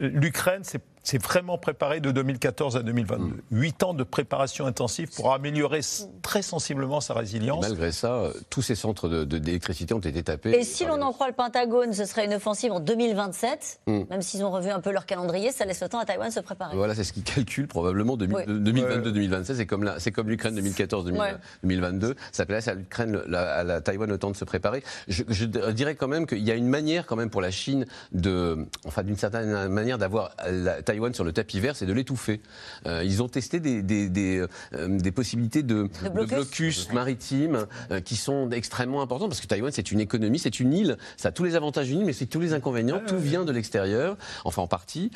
L'Ukraine, c'est c'est vraiment préparé de 2014 à 2022. Huit ans de préparation intensive pour améliorer très sensiblement sa résilience. malgré ça, euh, tous ces centres d'électricité ont été tapés. Et si l'on en croit le Pentagone, ce serait une offensive en 2027, mm. même s'ils ont revu un peu leur calendrier, ça laisse le temps à Taïwan de se préparer. Voilà, c'est ce qu'ils calculent probablement 2022-2027. C'est comme, comme l'Ukraine 2014-2022. Ça laisse à l'Ukraine, à la Taïwan le temps de se préparer. Je, dirais quand même qu'il y a une manière quand même pour la Chine de, enfin d'une certaine manière d'avoir la Taïwan sur le tapis vert, c'est de l'étouffer. Euh, ils ont testé des, des, des, euh, possibilités de, blocus, maritime euh, qui sont extrêmement importants parce que Taïwan, c'est une économie, c'est une île, ça a tous les avantages d'une île, mais c'est tous les inconvénients. Tout vient de l'extérieur, enfin en partie.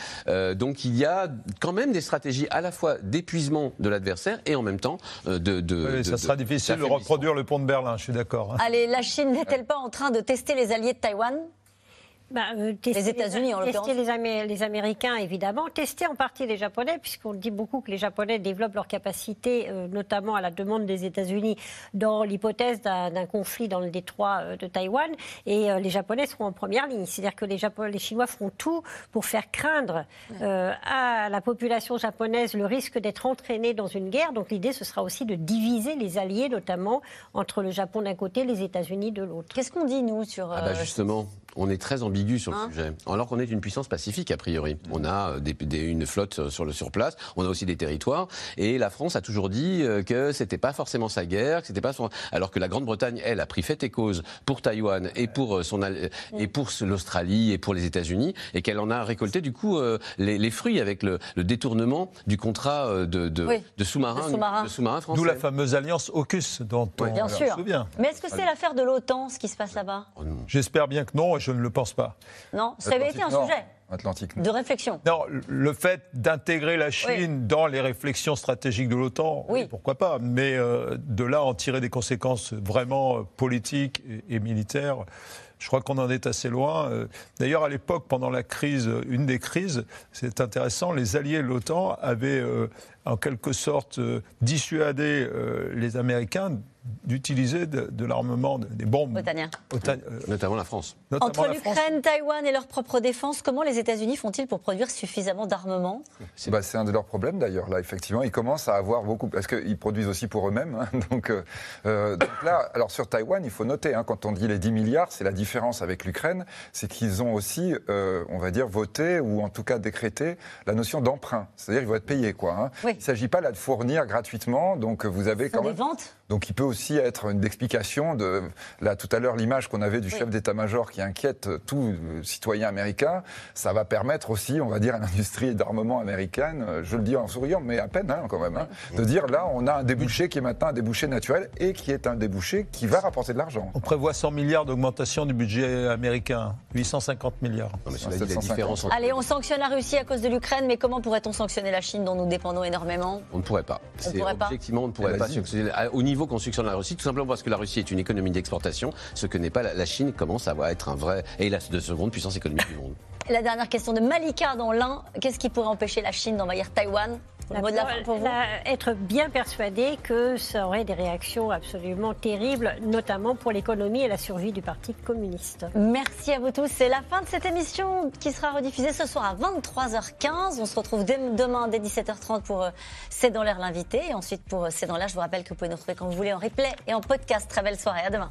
donc il y a quand même des stratégies à la fois d'épuisement de l'adversaire et en même temps de. de ça sera difficile de reproduire le pont de Berlin, je suis d'accord. Hein. Allez, la Chine n'est-elle pas en train de tester les alliés de Taïwan? Bah, euh, les États-Unis, en l'occurrence. Tester les, les, Américains, évidemment. Tester en partie les Japonais, puisqu'on dit beaucoup que les Japonais développent leur capacité, euh, notamment à la demande des États-Unis, dans l'hypothèse d'un conflit dans le détroit euh, de Taïwan. Et les Japonais seront en première ligne. C'est-à-dire que les, les, Chinois feront tout pour faire craindre à la population japonaise le risque d'être entraînée dans une guerre. Donc l'idée, ce sera aussi de diviser les alliés, notamment entre le Japon d'un côté et les États-Unis de l'autre. Qu'est-ce qu'on dit, nous, sur. Ah bah justement on est très ambigu sur le hein sujet. Alors qu'on est une puissance pacifique, a priori. On a euh, une flotte sur le surplace, on a aussi des territoires. Et la France a toujours dit euh, que c'était pas forcément sa guerre, que c'était pas son... Alors que la Grande-Bretagne, elle, a pris fait et cause pour Taïwan et pour, euh, son, et pour l'Australie et pour les États-Unis, et qu'elle en a récolté, du coup, les, fruits avec le, détournement du contrat de, de, sous-marin sous français. D'où la fameuse alliance AUKUS dont on bien se souvient. Mais est-ce que c'est l'affaire de l'OTAN, ce qui se passe là-bas? Oh J'espère bien que non je ne le pense pas. Non, ça avait été un sujet. Atlantique. De réflexion. Non, le fait d'intégrer la Chine dans les réflexions stratégiques de l'OTAN, oui. pourquoi pas. Mais euh, de là en tirer des conséquences vraiment euh, politiques et, militaires, je crois qu'on en est assez loin. Euh, d'ailleurs, à l'époque, pendant la crise, une des crises, c'est intéressant, les alliés de l'OTAN avaient en quelque sorte dissuadé les Américains d'utiliser de, l'armement, des bombes. Euh, notamment la France. Entre l'Ukraine, Taïwan et leur propre défense, comment les États-Unis font-ils pour produire suffisamment d'armement? Bah, C'est un de leurs problèmes d'ailleurs, là, effectivement. Ils commencent à avoir beaucoup. Parce qu'ils produisent aussi pour eux-mêmes. Hein, donc, euh, euh, donc, là, alors sur Taïwan, il faut noter, hein, quand on dit les 10 milliards, c'est la différence avec l'Ukraine, c'est qu'ils ont aussi, on va dire, voté ou en tout cas décrété la notion d'emprunt. C'est-à-dire qu'ils vont être payés. Quoi, hein. Il ne s'agit pas là de fournir gratuitement. Donc vous avez quand même. Des ventes? Donc il peut aussi être une explication de, là tout à l'heure, l'image qu'on avait du chef d'état-major qui inquiète tout citoyen américain, ça va permettre aussi, on va dire, à l'industrie d'armement américaine, je le dis en souriant, mais à peine hein, quand même, hein, de dire là, on a un débouché qui est maintenant un débouché naturel et qui est un débouché qui va rapporter de l'argent. On prévoit 100 milliards d'augmentation du budget américain, 850 milliards. Allez, on sanctionne la Russie à cause de l'Ukraine, mais comment pourrait-on sanctionner la Chine dont nous dépendons énormément? On ne pourrait pas. On pourrait pas. Effectivement, on ne pourrait pas. Au niveau construction de la Russie, tout simplement parce que la Russie est une économie d'exportation, ce que n'est pas la, Chine commence à être un vrai, la de seconde puissance économique du monde. La dernière question de Malika dans l'un, qu'est-ce qui pourrait empêcher la Chine d'envahir Taïwan? Être bien persuadé que ça aurait des réactions absolument terribles, notamment pour l'économie et la survie du Parti communiste. Merci à vous tous. C'est la fin de cette émission qui sera rediffusée ce soir à 23h15. On se retrouve demain dès 17h30 pour euh, C'est dans l'air l'invité. Et ensuite pour euh, C'est dans l'air, je vous rappelle que vous pouvez nous retrouver quand vous voulez en replay et en podcast. Très belle soirée. À demain.